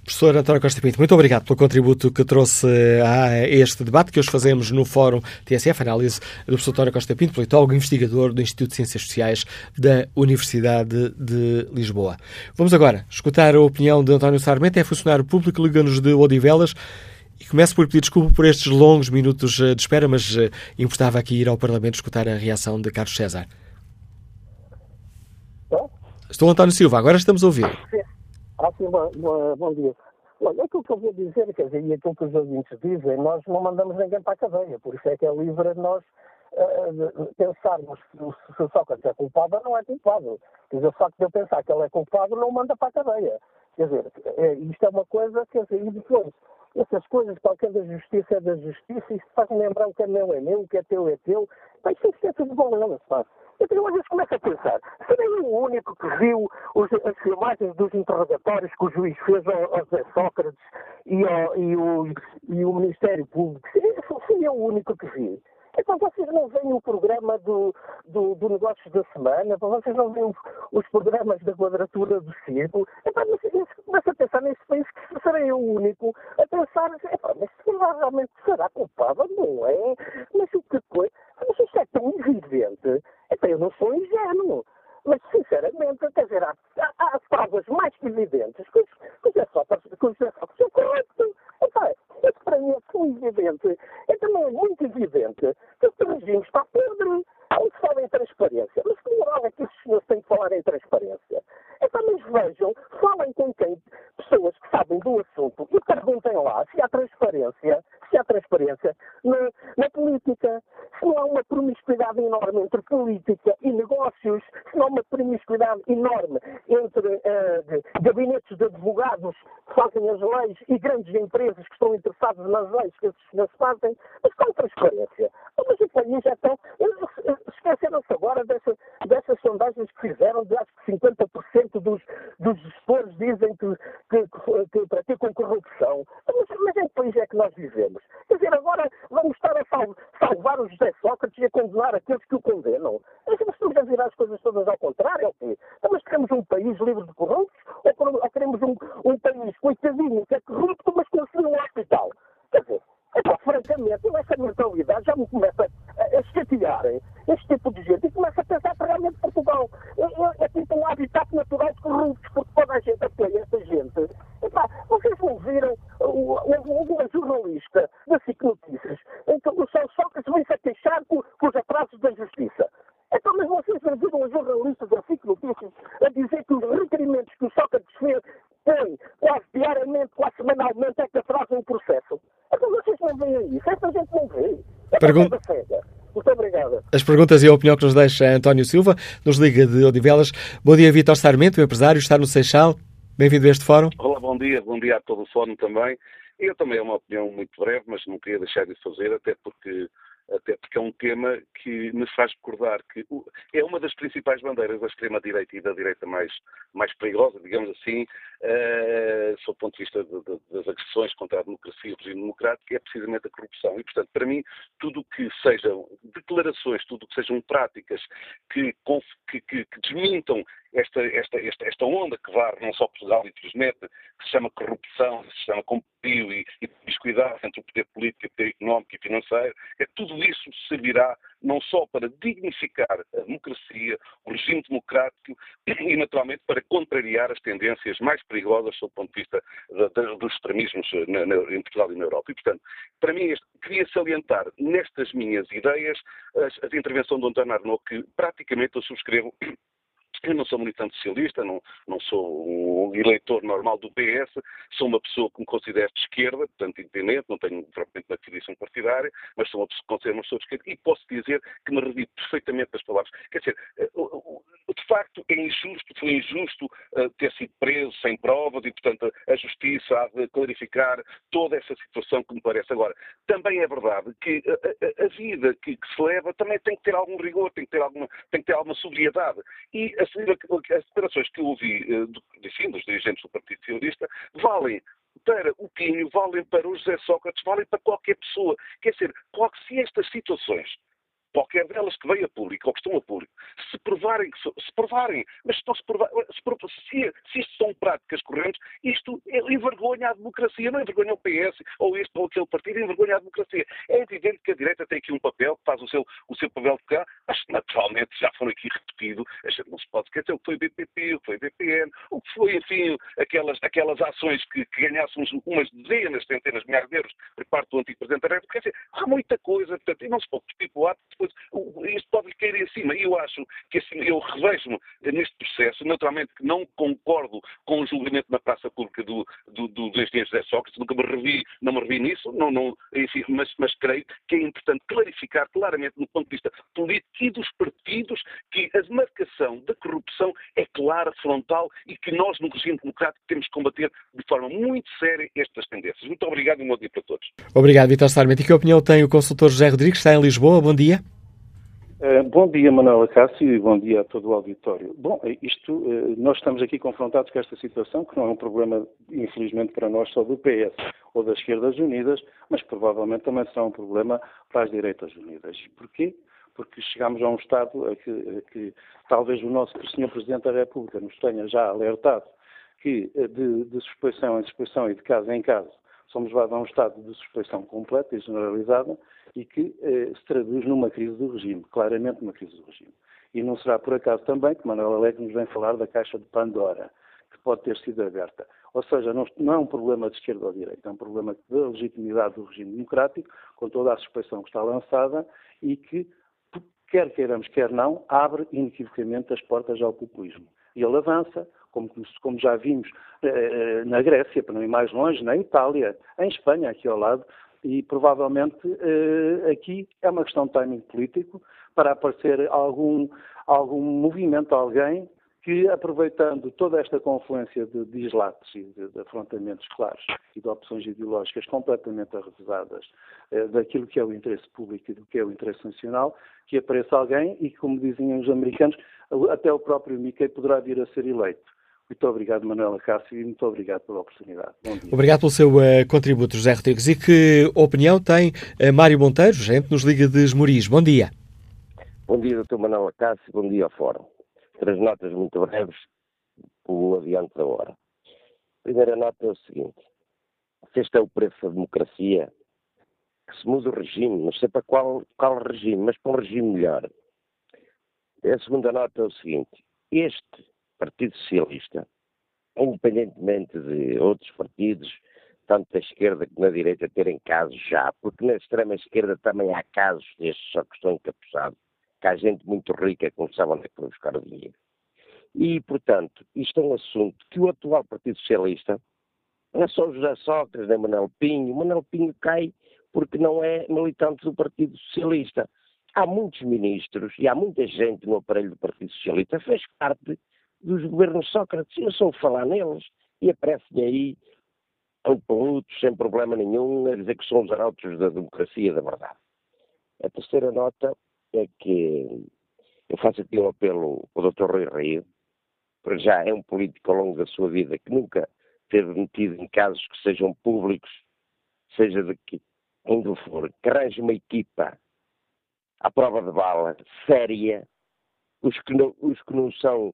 Professor António Costa Pinto, muito obrigado pelo contributo que trouxe a este debate que hoje fazemos no Fórum TSF, análise do professor António Costa Pinto, politólogo e investigador do Instituto de Ciências Sociais da Universidade de Lisboa. Vamos agora escutar a opinião de António Sarmento, é funcionário público, liga-nos de Odivelas, e começo por pedir desculpa por estes longos minutos de espera, mas eh, importava aqui ir ao Parlamento escutar a reação de Carlos César. Estou António Silva, agora estamos a ouvir. Ah, sim, bom, bom dia. Olha, aquilo que eu vou dizer, quer dizer, e aquilo que os ouvintes dizem, nós não mandamos ninguém para a cadeia, por isso é que é livre nós uh, pensarmos se o Sócrates é culpado ou não é culpado. Quer dizer, o facto de eu pensar que ele é culpado não manda para a cadeia. Quer dizer, é, isto é uma coisa, quer dizer, e depois, essas coisas, qualquer da justiça é da justiça, isto faz-me lembrar o que é meu é meu, o que é teu é teu, mas isto é tudo balela, pá. Então eu às vezes começo a pensar, serei eu o único que viu os, as filmagens dos interrogatórios que o juiz fez ao, ao José Sócrates e, ao, e, o, e o Ministério Público? Fui eu o único que vi. Então vocês não veem o programa do, do, do Negócios da Semana, vocês não veem os programas da quadratura do círculo. Então, começa a pensar nesse país que serei o único a pensar, mas se realmente será culpado, não é? Mas o que coisa? Mas isso é tão evidente. Então eu não sou ingênuo. Mas, sinceramente, quer dizer, há, há, há provas mais evidentes que, que é só que é só que correto. Então, isso para mim é tão evidente. É também é muito evidente que o regime está podre. Onde se fala em transparência. Mas que moral é que esses senhores têm que falar em transparência? Então, mas vejam, falem com quem, pessoas que sabem do assunto e perguntem lá se há transparência, se há transparência na, na política, se não há uma promiscuidade enorme entre política e negócios, se não há uma promiscuidade enorme entre uh, gabinetes de advogados que fazem as leis e grandes empresas que estão interessadas nas leis que esses senhores fazem, transparência. Mas o país já estão. Esqueceram-se agora dessa, dessas sondagens que fizeram, de acho que 50% dos, dos gestores dizem que, que, que, que praticam corrupção. Mas, mas em que país é que nós vivemos? Quer dizer, agora vamos estar a salvar o José Sócrates e a condenar aqueles que o condenam. Mas estamos a virar as coisas todas ao contrário, ou quê? Então, mas queremos um país livre de corruptos ou, ou queremos um, um país coitadinho que é corrupto, mas construiu um hospital? Quer dizer, é, francamente, essa mentalidade já me começa a, a chatearem este tipo de gente e começa a pensar realmente Portugal é, é tipo um habitat natural de corruptos, porque toda a gente apoia essa gente. Epá, vocês não viram uma jornalista da SIC Notícias em que o São Sócrates vem-se a queixar com, os atrasos da justiça. Então, mas vocês não viram a jornalista da SIC Notícias a dizer que os requerimentos que o Sócrates fez põe quase diariamente, quase semanalmente, é que atrasam o processo. Veem isso. Esta gente não vê. É Pergun Muito obrigado. As perguntas e a opinião que nos deixa António Silva, nos Liga de Odivelas. Bom dia, Vitor Sarmento, o empresário, está no Seixal. Bem-vindo a este fórum. Olá, bom dia. Bom dia a todo o fórum também. Eu também é uma opinião muito breve, mas não queria deixar de fazer, até porque até porque é um tema que me faz recordar que é uma das principais bandeiras da extrema-direita e da direita mais, mais perigosa, digamos assim, uh, sob o ponto de vista de, de, das agressões contra a democracia e o regime democrático, é precisamente a corrupção. E, portanto, para mim, tudo o que sejam declarações, tudo o que sejam práticas que, que, que, que desmintam esta, esta, esta, esta onda que varre não só Portugal, infelizmente, que se chama corrupção, que se chama compio e, e descuidado entre o poder político, o poder económico e financeiro, é tudo isso servirá não só para dignificar a democracia, o regime democrático e, naturalmente, para contrariar as tendências mais perigosas sob o ponto de vista de, de, dos extremismos na, na, em Portugal e na Europa. E, portanto, para mim, este, queria salientar nestas minhas ideias a, a intervenção do António Arnaud, que praticamente eu subscrevo eu não sou militante socialista, não, não sou um eleitor normal do PS, sou uma pessoa que me considero de esquerda, portanto independente, não tenho propriamente uma filiação partidária, mas sou uma pessoa que considero uma pessoa de esquerda e posso dizer que me revi perfeitamente das palavras. Quer dizer, eh, de facto é injusto, foi injusto uh, ter sido preso sem provas e, portanto, a justiça há de clarificar toda essa situação que me parece. Agora, também é verdade que a, a, a vida que, que, se leva também tem que ter algum rigor, tem que ter alguma, tem que ter alguma sobriedade. E as, as declarações que eu ouvi uh, do, enfim, dos dirigentes do Partido Socialista valem para o Pinho, valem para o José Sócrates, valem para qualquer pessoa. Quer dizer, se estas situações qualquer delas que veio a público ou que estão a público, se provarem, se provarem, mas se, se, provar, se, se, se isto são práticas correntes, isto é envergonha a democracia, não envergonha o PS ou este ou aquele partido, envergonha a democracia. É evidente que a direita tem aqui um papel, que faz o seu, o seu papel de cá, mas naturalmente já foram aqui repetido, a gente não se pode esquecer o que foi o BPP, o que foi o BPN, o que foi, enfim, aquelas, aquelas ações que, que ganhássemos umas dezenas, centenas de milhares de euros por parte do antigo Presidente da República. Há muita coisa, portanto, e não se pode repetir o isto pode cair em cima. E eu acho que assim, eu revejo-me neste processo, naturalmente que não concordo com o julgamento na praça pública do, do, do, do engenheiro José Sócrates, nunca me revi, não me revi nisso, não, não, enfim, mas, mas creio que é importante clarificar claramente, no ponto de vista político e dos partidos, que a demarcação da corrupção é clara, frontal e que nós, no regime democrático, temos que combater de forma muito séria estas tendências. Muito obrigado e um bom dia para todos. Obrigado, Vitor Sarmento. E que opinião tem o consultor José Rodrigues, está em Lisboa? Bom dia. Uh, bom dia, Manuela Cássio, e bom dia a todo o auditório. Bom, isto, uh, nós estamos aqui confrontados com esta situação, que não é um problema, infelizmente, para nós só do PS ou das Esquerdas Unidas, mas provavelmente também será um problema para as Direitas Unidas. Porquê? Porque chegamos a um estado a que, a que talvez o nosso Sr. Presidente da República nos tenha já alertado que eh, de, de suspeição em suspeição e de caso em caso somos levados a um estado de suspeição completa e generalizada e que eh, se traduz numa crise do regime, claramente numa crise do regime. E não será por acaso também que Manuel Alegre nos vem falar da caixa de Pandora, que pode ter sido aberta. Ou seja, não, não é um problema de esquerda ou de direita, é um problema da legitimidade do regime democrático, com toda a suspeição que está lançada e que, quer queiramos, quer não, abre inequivocamente as portas ao populismo. E ele avança, como, como já vimos eh, na Grécia, para não ir mais longe, na Itália, em Espanha, aqui ao lado, e provavelmente eh, aqui é uma questão de timing político para aparecer algum, algum movimento, alguém que, aproveitando toda esta confluência de dislates e de, de, afrontamentos claros e de opções ideológicas completamente arrevesadas eh, daquilo que é o interesse público e do que é o interesse nacional, que apareça alguém e, como diziam os americanos, até o próprio Mickey poderá vir a ser eleito. Muito obrigado, Manuela Cássio, e muito obrigado pela oportunidade. Obrigado pelo seu uh, contributo, José Rodrigues. E que opinião tem uh, Mário Monteiro, gente nos Liga de Esmoriz? Bom dia. Bom dia, doutor Manuela Cássio, bom dia ao Fórum. Três notas muito breves, o adiante da hora. A primeira nota é o seguinte. Se este é o preço da democracia, que se muda o regime, não sei para qual, qual regime, mas para um regime melhor. A segunda nota é o seguinte. Este Partido Socialista, independentemente de outros partidos, tanto da esquerda como da direita, terem casos já, porque na extrema-esquerda também há casos destes, só que estão encapuçados, que há gente muito rica que não sabe onde é que foi buscar o dinheiro. E, portanto, isto é um assunto que o atual Partido Socialista, não é só José Sócrates nem Manuel Pinho, Manuel Pinho cai porque não é militante do Partido Socialista. Há muitos ministros e há muita gente no aparelho do Partido Socialista, fez parte dos governos Sócrates. Eu sou falar neles e aparecem aí ampolutos, sem problema nenhum, a dizer que são os arautos da democracia da verdade. A terceira nota é que eu faço aqui um apelo ao Dr. Rui Rio, porque já é um político ao longo da sua vida que nunca teve metido em casos que sejam públicos, seja de que onde for, que arranje uma equipa à prova de bala, séria, os que não, os que não são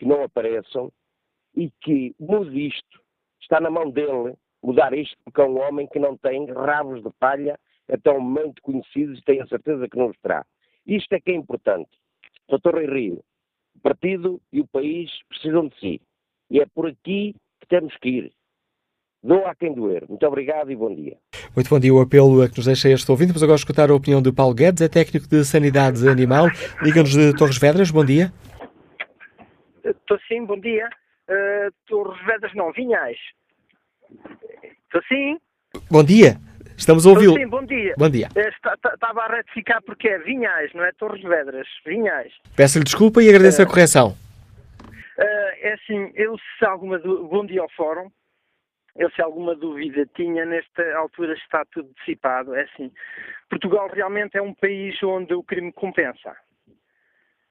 que não apareçam e que mude isto. Está na mão dele mudar isto, porque é um homem que não tem rabos de palha até o momento conhecidos e tenho a certeza que não os terá. Isto é que é importante. Doutor Rui Rio, o partido e o país precisam de si. E é por aqui que temos que ir. Não há quem doer. Muito obrigado e bom dia. Muito bom dia. O apelo a que nos deixa este ouvinte. Vamos agora escutar a opinião de Paulo Guedes, é técnico de Sanidade Animal. Liga-nos de Torres Vedras. Bom dia. Estou sim, bom dia. Uh, Torres Vedras não, Vinhais. Estou sim. Bom dia. Estamos a ouvi-lo. Sim, bom dia. Bom dia. Estava a retificar porque é Vinhais, não é Torres Vedras. Vinhais. Peço-lhe desculpa e agradeço uh, a correção. Uh, é assim, eu se alguma... Bom dia ao Fórum. Eu se alguma dúvida tinha, nesta altura está tudo dissipado. É assim, Portugal realmente é um país onde o crime compensa.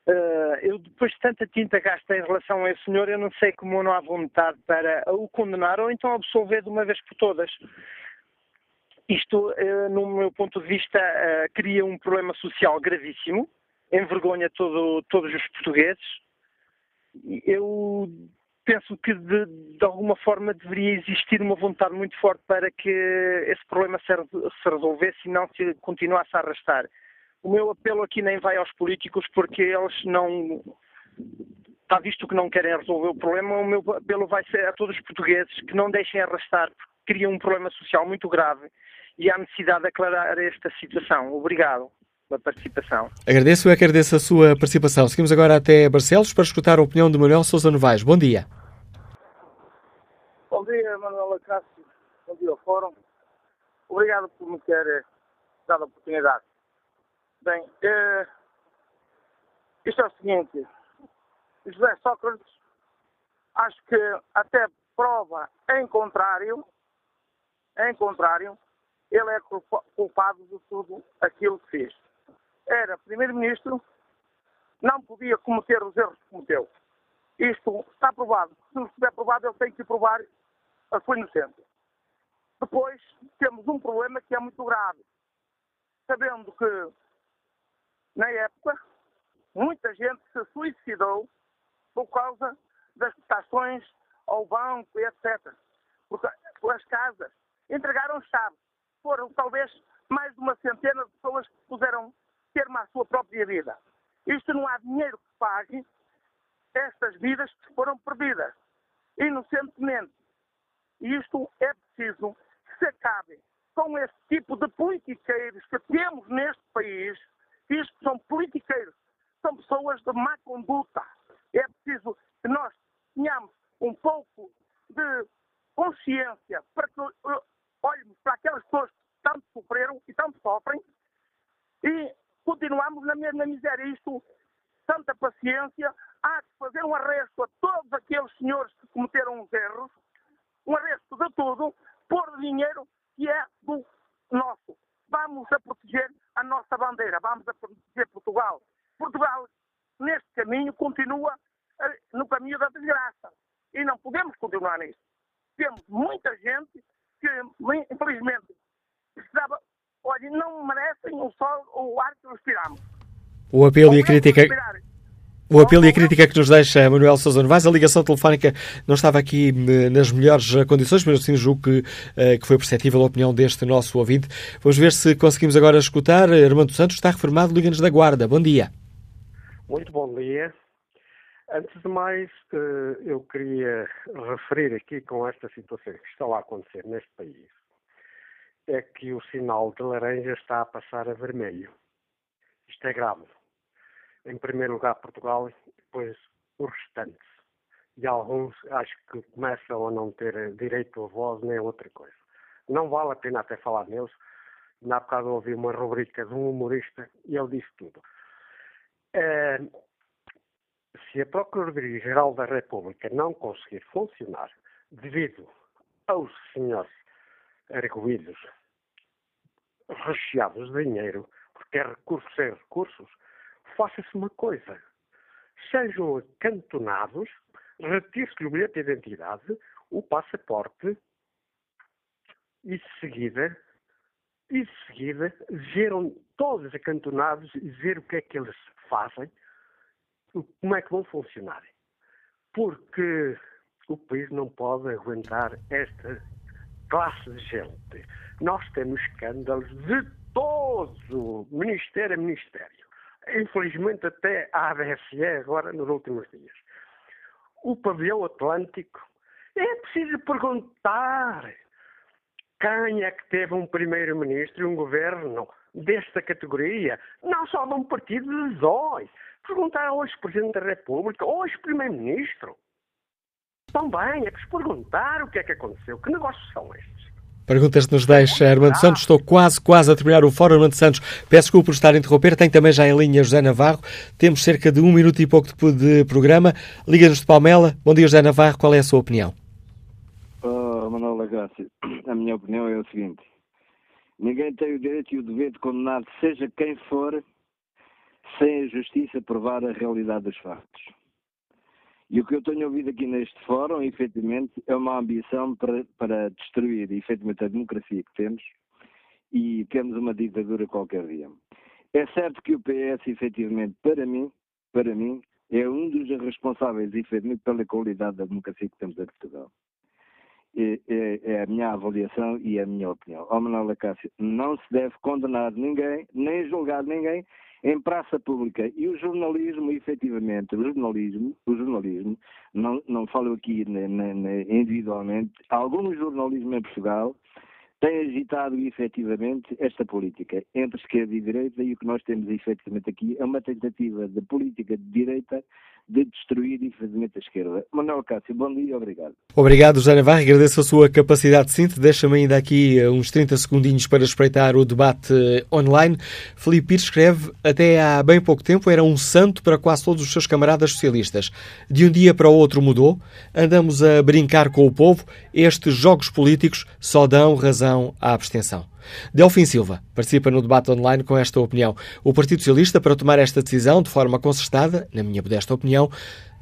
Uh, eu, depois de tanta tinta gasta em relação a esse senhor, eu não sei como não há vontade para o condenar ou então absolver de uma vez por todas. Isto, uh, no meu ponto de vista, uh, cria um problema social gravíssimo, envergonha todo, todos os portugueses. Eu penso que, de, de, alguma forma, deveria existir uma vontade muito forte para que esse problema se, se resolvesse e não se continuasse a arrastar. O meu apelo aqui nem vai aos políticos porque eles não. Está visto que não querem resolver o problema, o meu apelo vai ser a todos os portugueses que não deixem arrastar, porque criam um problema social muito grave e há necessidade de aclarar esta situação. Obrigado pela participação. Agradeço e agradeço a sua participação. Seguimos agora até Barcelos para escutar a opinião de Manuel Sousa Novaes. Bom dia. Bom dia, Manuela Cássio. Bom dia ao Fórum. Obrigado por me ter dado a oportunidade. Bem, uh, isto é o seguinte. José Sócrates, acho que até prova em contrário, em contrário, ele é culpado de tudo aquilo que fez. era primeiro-ministro, não podia cometer os erros que cometeu. Isto está provado. Se não estiver provado, ele tem que provar a sua inocência. Depois, temos um problema que é muito grave. Sabendo que, na época, muita gente se suicidou por causa das prestações ao banco, etc. Porque as casas entregaram chaves. Foram, talvez, mais de uma centena de pessoas que puseram termo à sua própria vida. Isto não há dinheiro que pague estas vidas que foram perdidas, inocentemente. E isto é preciso que se acabe com este tipo de politiqueiros que temos neste país. Isto são politiqueiros, são pessoas de má conduta. É preciso que nós tenhamos um pouco de consciência para que uh, olhemos para aquelas pessoas que tanto sofreram e tanto sofrem e continuamos na mesma miséria. Isto, tanta paciência, há que fazer um arresto a todos aqueles senhores que cometeram os erros, um arresto de tudo, por dinheiro que é do nosso. Vamos a proteger a nossa bandeira, vamos a proteger Portugal. Portugal, neste caminho, continua eh, no caminho da desgraça. E não podemos continuar nisso. Temos muita gente que, infelizmente, precisava, olha, não merecem o sol ou o ar que respiramos. O apelo e a crítica. O apelo e a crítica que nos deixa Manuel Sousa Novaes, a ligação telefónica não estava aqui eh, nas melhores eh, condições, mas assim julgo que, eh, que foi perceptível a opinião deste nosso ouvinte. Vamos ver se conseguimos agora escutar. Armando Santos está reformado, Liga-nos da Guarda. Bom dia. Muito bom dia. Antes de mais, eu queria referir aqui com esta situação que está a acontecer neste país, é que o sinal de laranja está a passar a vermelho. Isto é grave em primeiro lugar Portugal, depois os restantes. E alguns acho que começam a não ter direito a voz nem a outra coisa. Não vale a pena até falar neles. Na bocado ouvi uma rubrica de um humorista e ele disse tudo. É, se a Procuradoria-Geral da República não conseguir funcionar devido aos senhores arguídos recheados de dinheiro, porque é recursos sem recursos, faça-se uma coisa. Sejam acantonados, retire-se-lhe o bilhete de identidade, o passaporte, e de seguida, e de seguida, viram todos acantonados e ver o que é que eles fazem, como é que vão funcionar. Porque o país não pode aguentar esta classe de gente. Nós temos escândalos de todo, ministério a ministério infelizmente até a ABSE agora nos últimos dias. O pavilhão Atlântico, é preciso perguntar quem é que teve um primeiro-ministro e um governo desta categoria, não só de um partido de dois. Perguntar ao ex-presidente da República, ou ex-primeiro-ministro. Também é preciso perguntar o que é que aconteceu, que negócios são estes. Perguntas que nos deixa Armando Santos. Estou quase, quase a terminar o fórum. Armando Santos, peço desculpa por estar a interromper. Tem também já em linha José Navarro. Temos cerca de um minuto e pouco de, programa. Liga-nos de Palmela. Bom dia, José Navarro. Qual é a sua opinião? Oh, Manuel Lagasse, a minha opinião é o seguinte. Ninguém tem o direito e o dever de condenar, seja quem for, sem a justiça provar a realidade dos factos. E o que eu tenho ouvido aqui neste fórum, efetivamente, é uma ambição para, para destruir, efetivamente, a democracia que temos e temos uma ditadura qualquer dia. É certo que o PS, efetivamente, para mim, para mim, é um dos responsáveis, efetivamente, pela qualidade da democracia que temos em Portugal. É, é, é, a minha avaliação e a minha opinião. Ó Manuel Acácio, não se deve condenar ninguém, nem julgar ninguém em praça pública. E o jornalismo, efetivamente, o jornalismo, o jornalismo, não, não falo aqui individualmente, algum jornalismo em Portugal tem agitado efetivamente esta política entre esquerda e direita e o que nós temos efetivamente aqui é uma tentativa de política de direita de destruir infelizmente a esquerda. Manuel Cássio, bom dia e obrigado. Obrigado, José Navarro. Agradeço a sua capacidade de síntese. Deixa-me ainda aqui eh, uns 30 segundinhos para espreitar o debate eh, online. Felipe Pires escreve, até há bem pouco tempo era um santo para quase todos os seus camaradas socialistas. De um dia para o outro mudou. Andamos a brincar com o povo. Estes jogos políticos só dão razão adesão à abstenção. Delfim Silva participa no debate online com esta opinião. O Partido Socialista, para tomar esta decisão de forma concertada, na minha modesta opinião,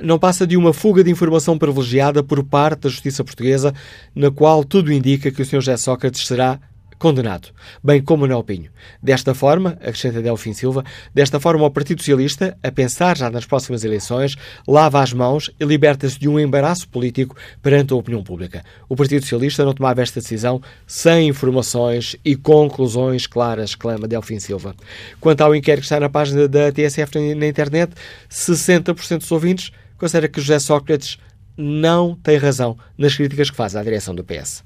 não passa de uma fuga de informação privilegiada por parte da justiça portuguesa, na qual tudo indica que o Sr. José Sócrates será condenado, bem como na opinião. Desta forma, acrescenta Delfim Silva, desta forma o Partido Socialista, a pensar já nas próximas eleições, lava as mãos e liberta-se de um embaraço político perante a opinião pública. O Partido Socialista não tomava esta decisão sem informações e conclusões claras, clama Delfim Silva. Quanto ao inquérito que está na página da TSF na internet, 60% dos ouvintes considera que José Sócrates não tem razão nas críticas que faz à direção do PS.